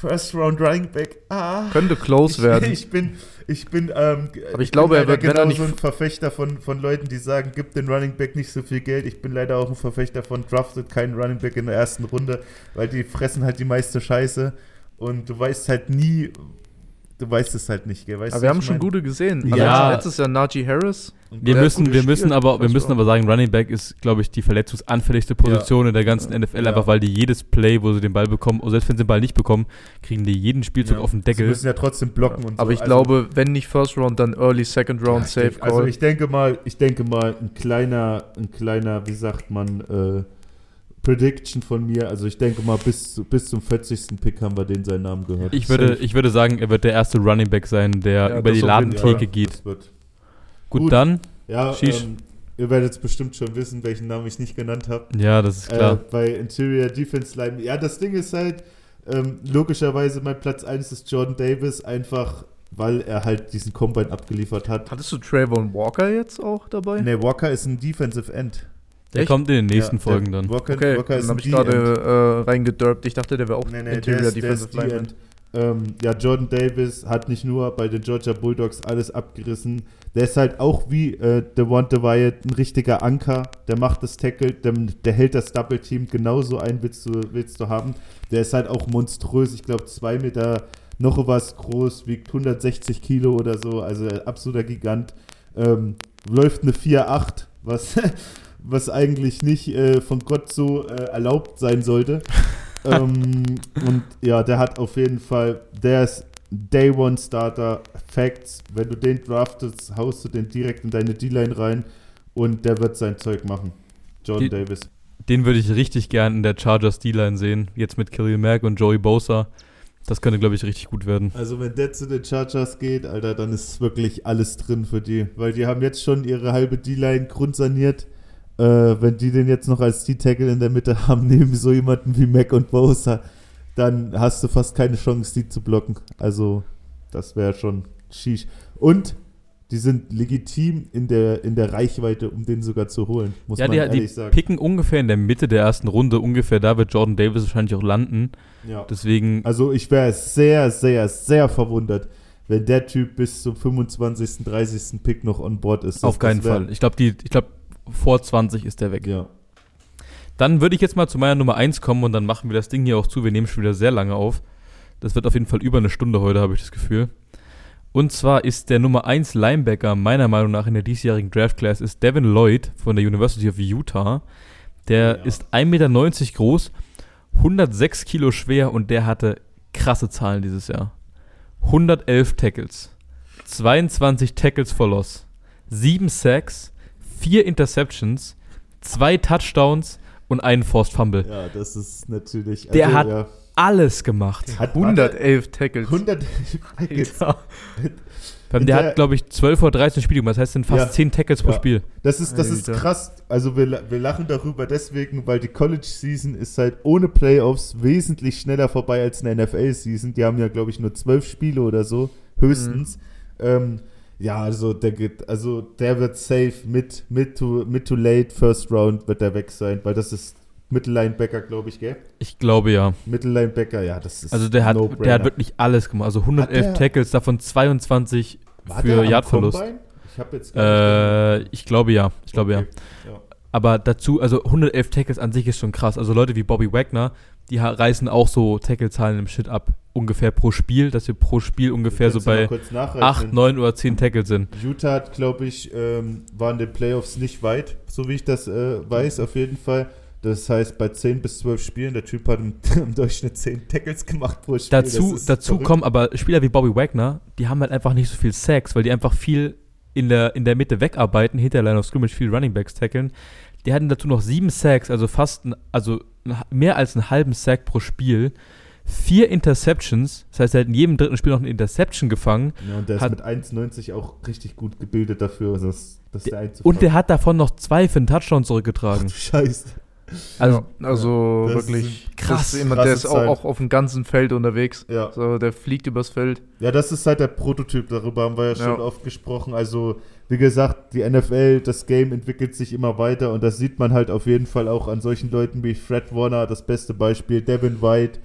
First Round Running Back. Ah, Könnte close ich, werden. Ich bin, ich bin, ähm, Aber ich glaube, er wird, wenn er genau nicht- so ein Verfechter von, von Leuten, die sagen, gib den Running Back nicht so viel Geld. Ich bin leider auch ein Verfechter von draftet keinen Running Back in der ersten Runde, weil die fressen halt die meiste Scheiße und du weißt halt nie, du weißt es halt nicht, gell? Weißt Aber wir haben schon gute gesehen. Ja. Also letztes Jahr Najee Harris. Wir müssen, wir müssen aber, wir müssen aber sagen, Running Back ist, glaube ich, die verletzungsanfälligste Position in der ganzen NFL, Ja. einfach weil die jedes Play, wo sie den Ball bekommen, oder selbst wenn sie den Ball nicht bekommen, kriegen die jeden Spielzug Ja. auf den Sie Deckel. müssen ja trotzdem blocken und so. Aber ich Also- glaube, wenn nicht First Round, dann Early Second Round Ja, Safe Also Call. ich denke mal, ich denke mal, ein kleiner, ein kleiner, wie sagt man, äh, Prediction von mir. Also ich denke mal, bis, zu- bis zum 40. Pick haben wir den seinen Namen gehört. Ich würde, ich würde sagen, er wird der erste Running Back sein, der Ja, über die Ladentheke geht. Gut, Gut. dann, Ja, ähm, ihr werdet es bestimmt schon wissen, welchen Namen ich nicht genannt habe. ja, das ist klar. Äh, bei Interior Defense Line. Ja, das Ding ist halt, ähm, logischerweise mein Platz 1 ist Jordan Davis, einfach weil er halt diesen Combine abgeliefert hat. Hattest du Trayvon Walker jetzt auch dabei? Nee, Walker ist ein Defensive End. Der echt? kommt in den nächsten Ja, Folgen dann. Walker, Okay, Walker ist dann habe ich gerade äh, reingedurbt. Ich dachte, der wäre auch Nee, nee, der Interior der ist Defensive Lineman. Ähm, ja, Jordan Davis hat nicht nur bei den Georgia Bulldogs alles abgerissen. Der ist halt auch wie äh, Devonta Wyatt ein richtiger Anker. Der macht das Tackle, der, der hält das Double Team genauso ein, willst du, willst du haben. Der ist halt auch monströs. Ich glaube, zwei Meter noch was groß, wiegt 160 Kilo oder so. Also absoluter Gigant. Ähm, läuft eine 4,8, was, was eigentlich nicht äh, von Gott so äh, erlaubt sein sollte. ähm, und ja, der hat auf jeden Fall, der ist Day One Starter, Facts. Wenn du den draftest, haust du den direkt in deine D-Line rein und der wird sein Zeug machen. Jordan Die- Davis. Den würde ich richtig gern in der Chargers D-Line sehen. Jetzt mit Khalil Mack und Joey Bosa. Das könnte, glaube ich, richtig gut werden. Also wenn der zu den Chargers geht, Alter, dann ist wirklich alles drin für die. Weil die haben jetzt schon ihre halbe D-Line grundsaniert. Äh, wenn die den jetzt noch als D-Tackle in der Mitte haben, neben so jemanden wie Mac und Bosa, dann hast du fast keine Chance, die zu blocken. Also das wäre schon schisch. Und die sind legitim in der, in der Reichweite, um den sogar zu holen, muss ja, man die, ehrlich die sagen. picken ungefähr in der Mitte der ersten Runde. Ungefähr da wird Jordan Davis wahrscheinlich auch landen. Ja. Deswegen, Also ich wäre sehr, sehr, sehr verwundert, wenn der Typ bis zum 25., 30. Pick noch on board ist. auf Das- keinen Fall. Ich glaube, ich glaube, vor 20 ist der weg. Ja. Dann würde ich jetzt mal zu meiner Nummer 1 kommen und dann machen wir das Ding hier auch zu. Wir nehmen schon wieder sehr lange auf. Das wird auf jeden Fall über eine Stunde heute, habe ich das Gefühl. Und zwar ist der Nummer 1 Linebacker meiner Meinung nach in der diesjährigen Draft Class ist Devin Lloyd von der University of Utah. Der Ja. ist 1,90 Meter groß 106 Kilo schwer und der hatte krasse Zahlen dieses Jahr. 111 Tackles, 22 Tackles for Loss, 7 Sacks, 4 Interceptions, 2 Touchdowns und einen Forced Fumble. Ja, das ist natürlich. Der hat ja, Alles gemacht. hat 111 Tackles. 100 Tackles. Ja. Der, hat, glaube ich, 12 oder 13 Spiele gemacht. Das heißt, es sind fast Ja. 10 Tackles pro Ja. Spiel. Das ist, das ist krass. Also wir, wir lachen darüber deswegen, weil die College-Season ist halt ohne Playoffs wesentlich schneller vorbei als eine NFL-Season. Die haben ja, glaube ich, nur zwölf Spiele oder so, höchstens. Ähm, ja, also der geht, also der wird safe mit, mid to, mid to late First Round wird der weg sein, weil das ist Mittellinebacker, glaube ich, gell? Ich glaube ja. Mittellinebacker, ja, das ist Also der hat, No-brainer. der hat wirklich alles gemacht. Also 111 Hat der- Tackles, davon 22 War der für Yardverlust. Ich habe jetzt gar nicht Äh, ich glaube ja. Ich glaube Okay. ja. Aber dazu, also 111 Tackles an sich ist schon krass. Also Leute wie Bobby Wagner, die reißen auch so Tackle-Zahlen im Shit ab. Ungefähr pro Spiel, dass wir pro Spiel ungefähr so bei kurz nachrechnen? 8, 9 oder 10 Tackles sind. Utah hat, glaube ich, ähm, war in den Playoffs nicht weit, so wie ich das äh, weiß, auf jeden Fall. Das heißt, bei 10 bis 12 Spielen, der Typ hat im, im Durchschnitt 10 Tackles gemacht pro Spiel. Dazu, dazu verrückt. kommen aber Spieler wie Bobby Wagner, die haben halt einfach nicht so viel Sacks, weil die einfach viel in der, in der Mitte wegarbeiten, hinter Line of Scrimmage viel Running Backs tackeln. Die hatten dazu noch sieben Sacks, also fast, ein, also mehr als einen halben Sack pro Spiel. Vier Interceptions, das heißt, er hat in jedem dritten Spiel noch eine Interception gefangen. Ja, und der ist hat- mit 1,90 auch richtig gut gebildet dafür, also das, das der einzufangen. Und der hat davon noch zwei für einen Touchdown Ach zurückgetragen. du Scheiße. Also, ja, also Das wirklich krass, jemand, der ist auch, Zeit. auch auf dem ganzen Feld unterwegs. Ja. So, der fliegt übers Feld. Ja, das ist halt der Prototyp, darüber haben wir ja schon Ja. oft gesprochen. Also, wie gesagt, die NFL, das Game entwickelt sich immer weiter und das sieht man halt auf jeden Fall auch an solchen Leuten wie Fred Warner, das beste Beispiel, Devin White.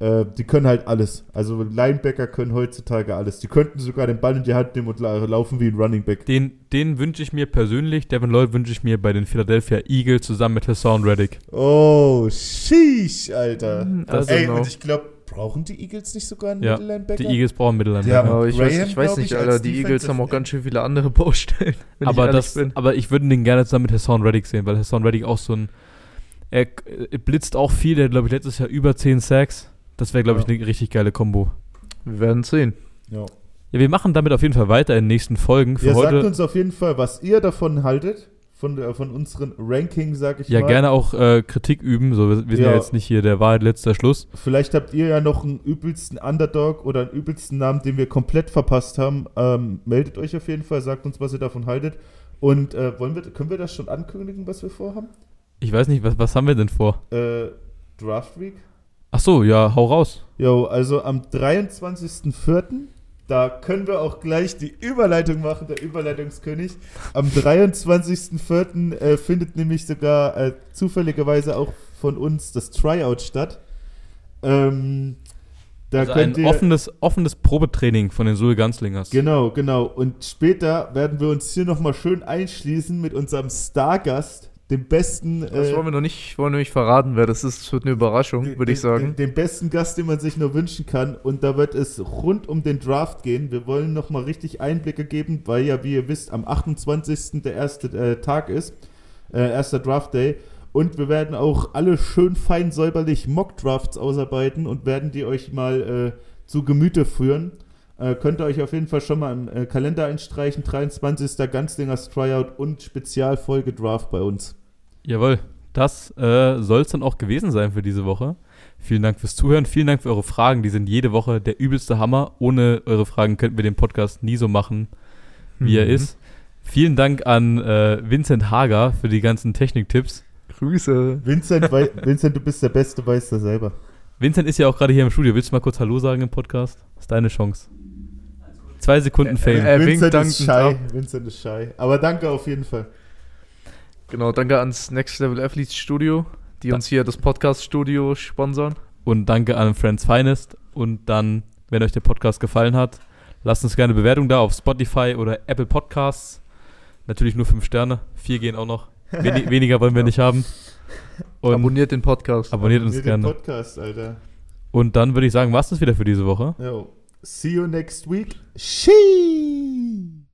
Äh, die können halt alles. Also, Linebacker können heutzutage alles. Die könnten sogar den Ball in die Hand nehmen und la laufen wie ein Running Back. den, den wünsche ich mir persönlich, Devin Lloyd wünsche ich mir bei den Philadelphia Eagles zusammen mit Hassan Reddick. Oh, sheesh, Alter. Das Ey, und ich glaube, brauchen die Eagles nicht sogar einen Ja, Mittellinebacker? Die Eagles brauchen Mittellinebacker. Aber ich weiß, Graham, ich weiß nicht, ich, Alter. Die Eagles haben auch ganz schön viele andere Baustellen. aber, das, bin. aber ich würde den gerne zusammen mit Hassan Reddick sehen, weil Hassan Reddick auch so ein. Er, er blitzt auch viel, der hat, glaube ich, letztes Jahr über 10 Sacks. Das wäre, glaube ich, Ja. eine richtig geile Kombo. Wir werden sehen. Ja. Ja, wir machen damit auf jeden Fall weiter in den nächsten Folgen. Für Ihr sagt heute. uns auf jeden Fall, was ihr davon haltet, von, der, von unseren Ranking, sag ich Ja, mal. gerne auch äh, Kritik üben. So, wir, wir sind ja. Ja. jetzt nicht hier der Wahrheit letzter Schluss. Vielleicht habt ihr ja noch einen übelsten Underdog oder einen übelsten Namen, den wir komplett verpasst haben. Ähm, meldet euch auf jeden Fall, sagt uns, was ihr davon haltet. Und äh, wollen wir, können wir das schon ankündigen, was wir vorhaben? Ich weiß nicht, was, was haben wir denn vor? Äh, Draft Week? Ach so, ja, hau raus. Jo, also am 23.04. Da können wir auch gleich die Überleitung machen, der Überleitungskönig. Am 23.04. Äh, findet nämlich sogar äh, zufälligerweise auch von uns das Tryout statt. Ähm, da also ein ihr. offenes, offenes Probetraining von den Sul Ganzlingers. Genau, genau. Und später werden wir uns hier nochmal schön einschließen mit unserem Stargast, dem besten. Das äh, wollen wir noch nicht, wollen wir nicht verraten, wer das ist. Es wird eine Überraschung, den- würde ich den- sagen. Den, den besten Gast, den man sich nur wünschen kann. Und da wird es rund um den Draft gehen. Wir wollen nochmal richtig Einblicke geben, weil ja, wie ihr wisst, am 28. der erste äh, Tag ist. Äh, erster Draft Day. Und wir werden auch alle schön fein säuberlich Mock-Drafts ausarbeiten und werden die euch mal äh, zu Gemüte führen. Äh, könnt ihr euch auf jeden Fall schon mal im äh, Kalender einstreichen. 23. Ganzlingers Tryout und Spezialfolge Draft bei uns. Jawohl, das äh, soll es dann auch gewesen sein für diese Woche. Vielen Dank fürs Zuhören, vielen Dank für eure Fragen. Die sind jede Woche der übelste Hammer. Ohne eure Fragen könnten wir den Podcast nie so machen, wie er Mhm. ist. Vielen Dank an äh, Vincent Hager für die ganzen Techniktipps. Grüße. Vincent, wei- Vincent, du bist der Beste, weißt du selber. Vincent ist ja auch gerade hier im Studio. Willst du mal kurz Hallo sagen im Podcast? Das ist deine Chance. Zwei Sekunden Fame. äh, Er winkt Vincent ist shy. Vincent ist shy. Aber danke auf jeden Fall. Genau, danke ans Next Level Athletes Studio, die Da- uns hier das Podcast-Studio sponsern. Und danke an Friends Finest. Und dann, wenn euch der Podcast gefallen hat, lasst uns gerne eine Bewertung da auf Spotify oder Apple Podcasts. Natürlich nur fünf Sterne. Vier gehen auch noch. Weni weniger wollen wir nicht haben. Und Abonniert den Podcast. abonniert uns den gerne. Podcast, Alter. Und dann würde ich sagen, was das wieder für diese Woche. Yo. See you next week. She.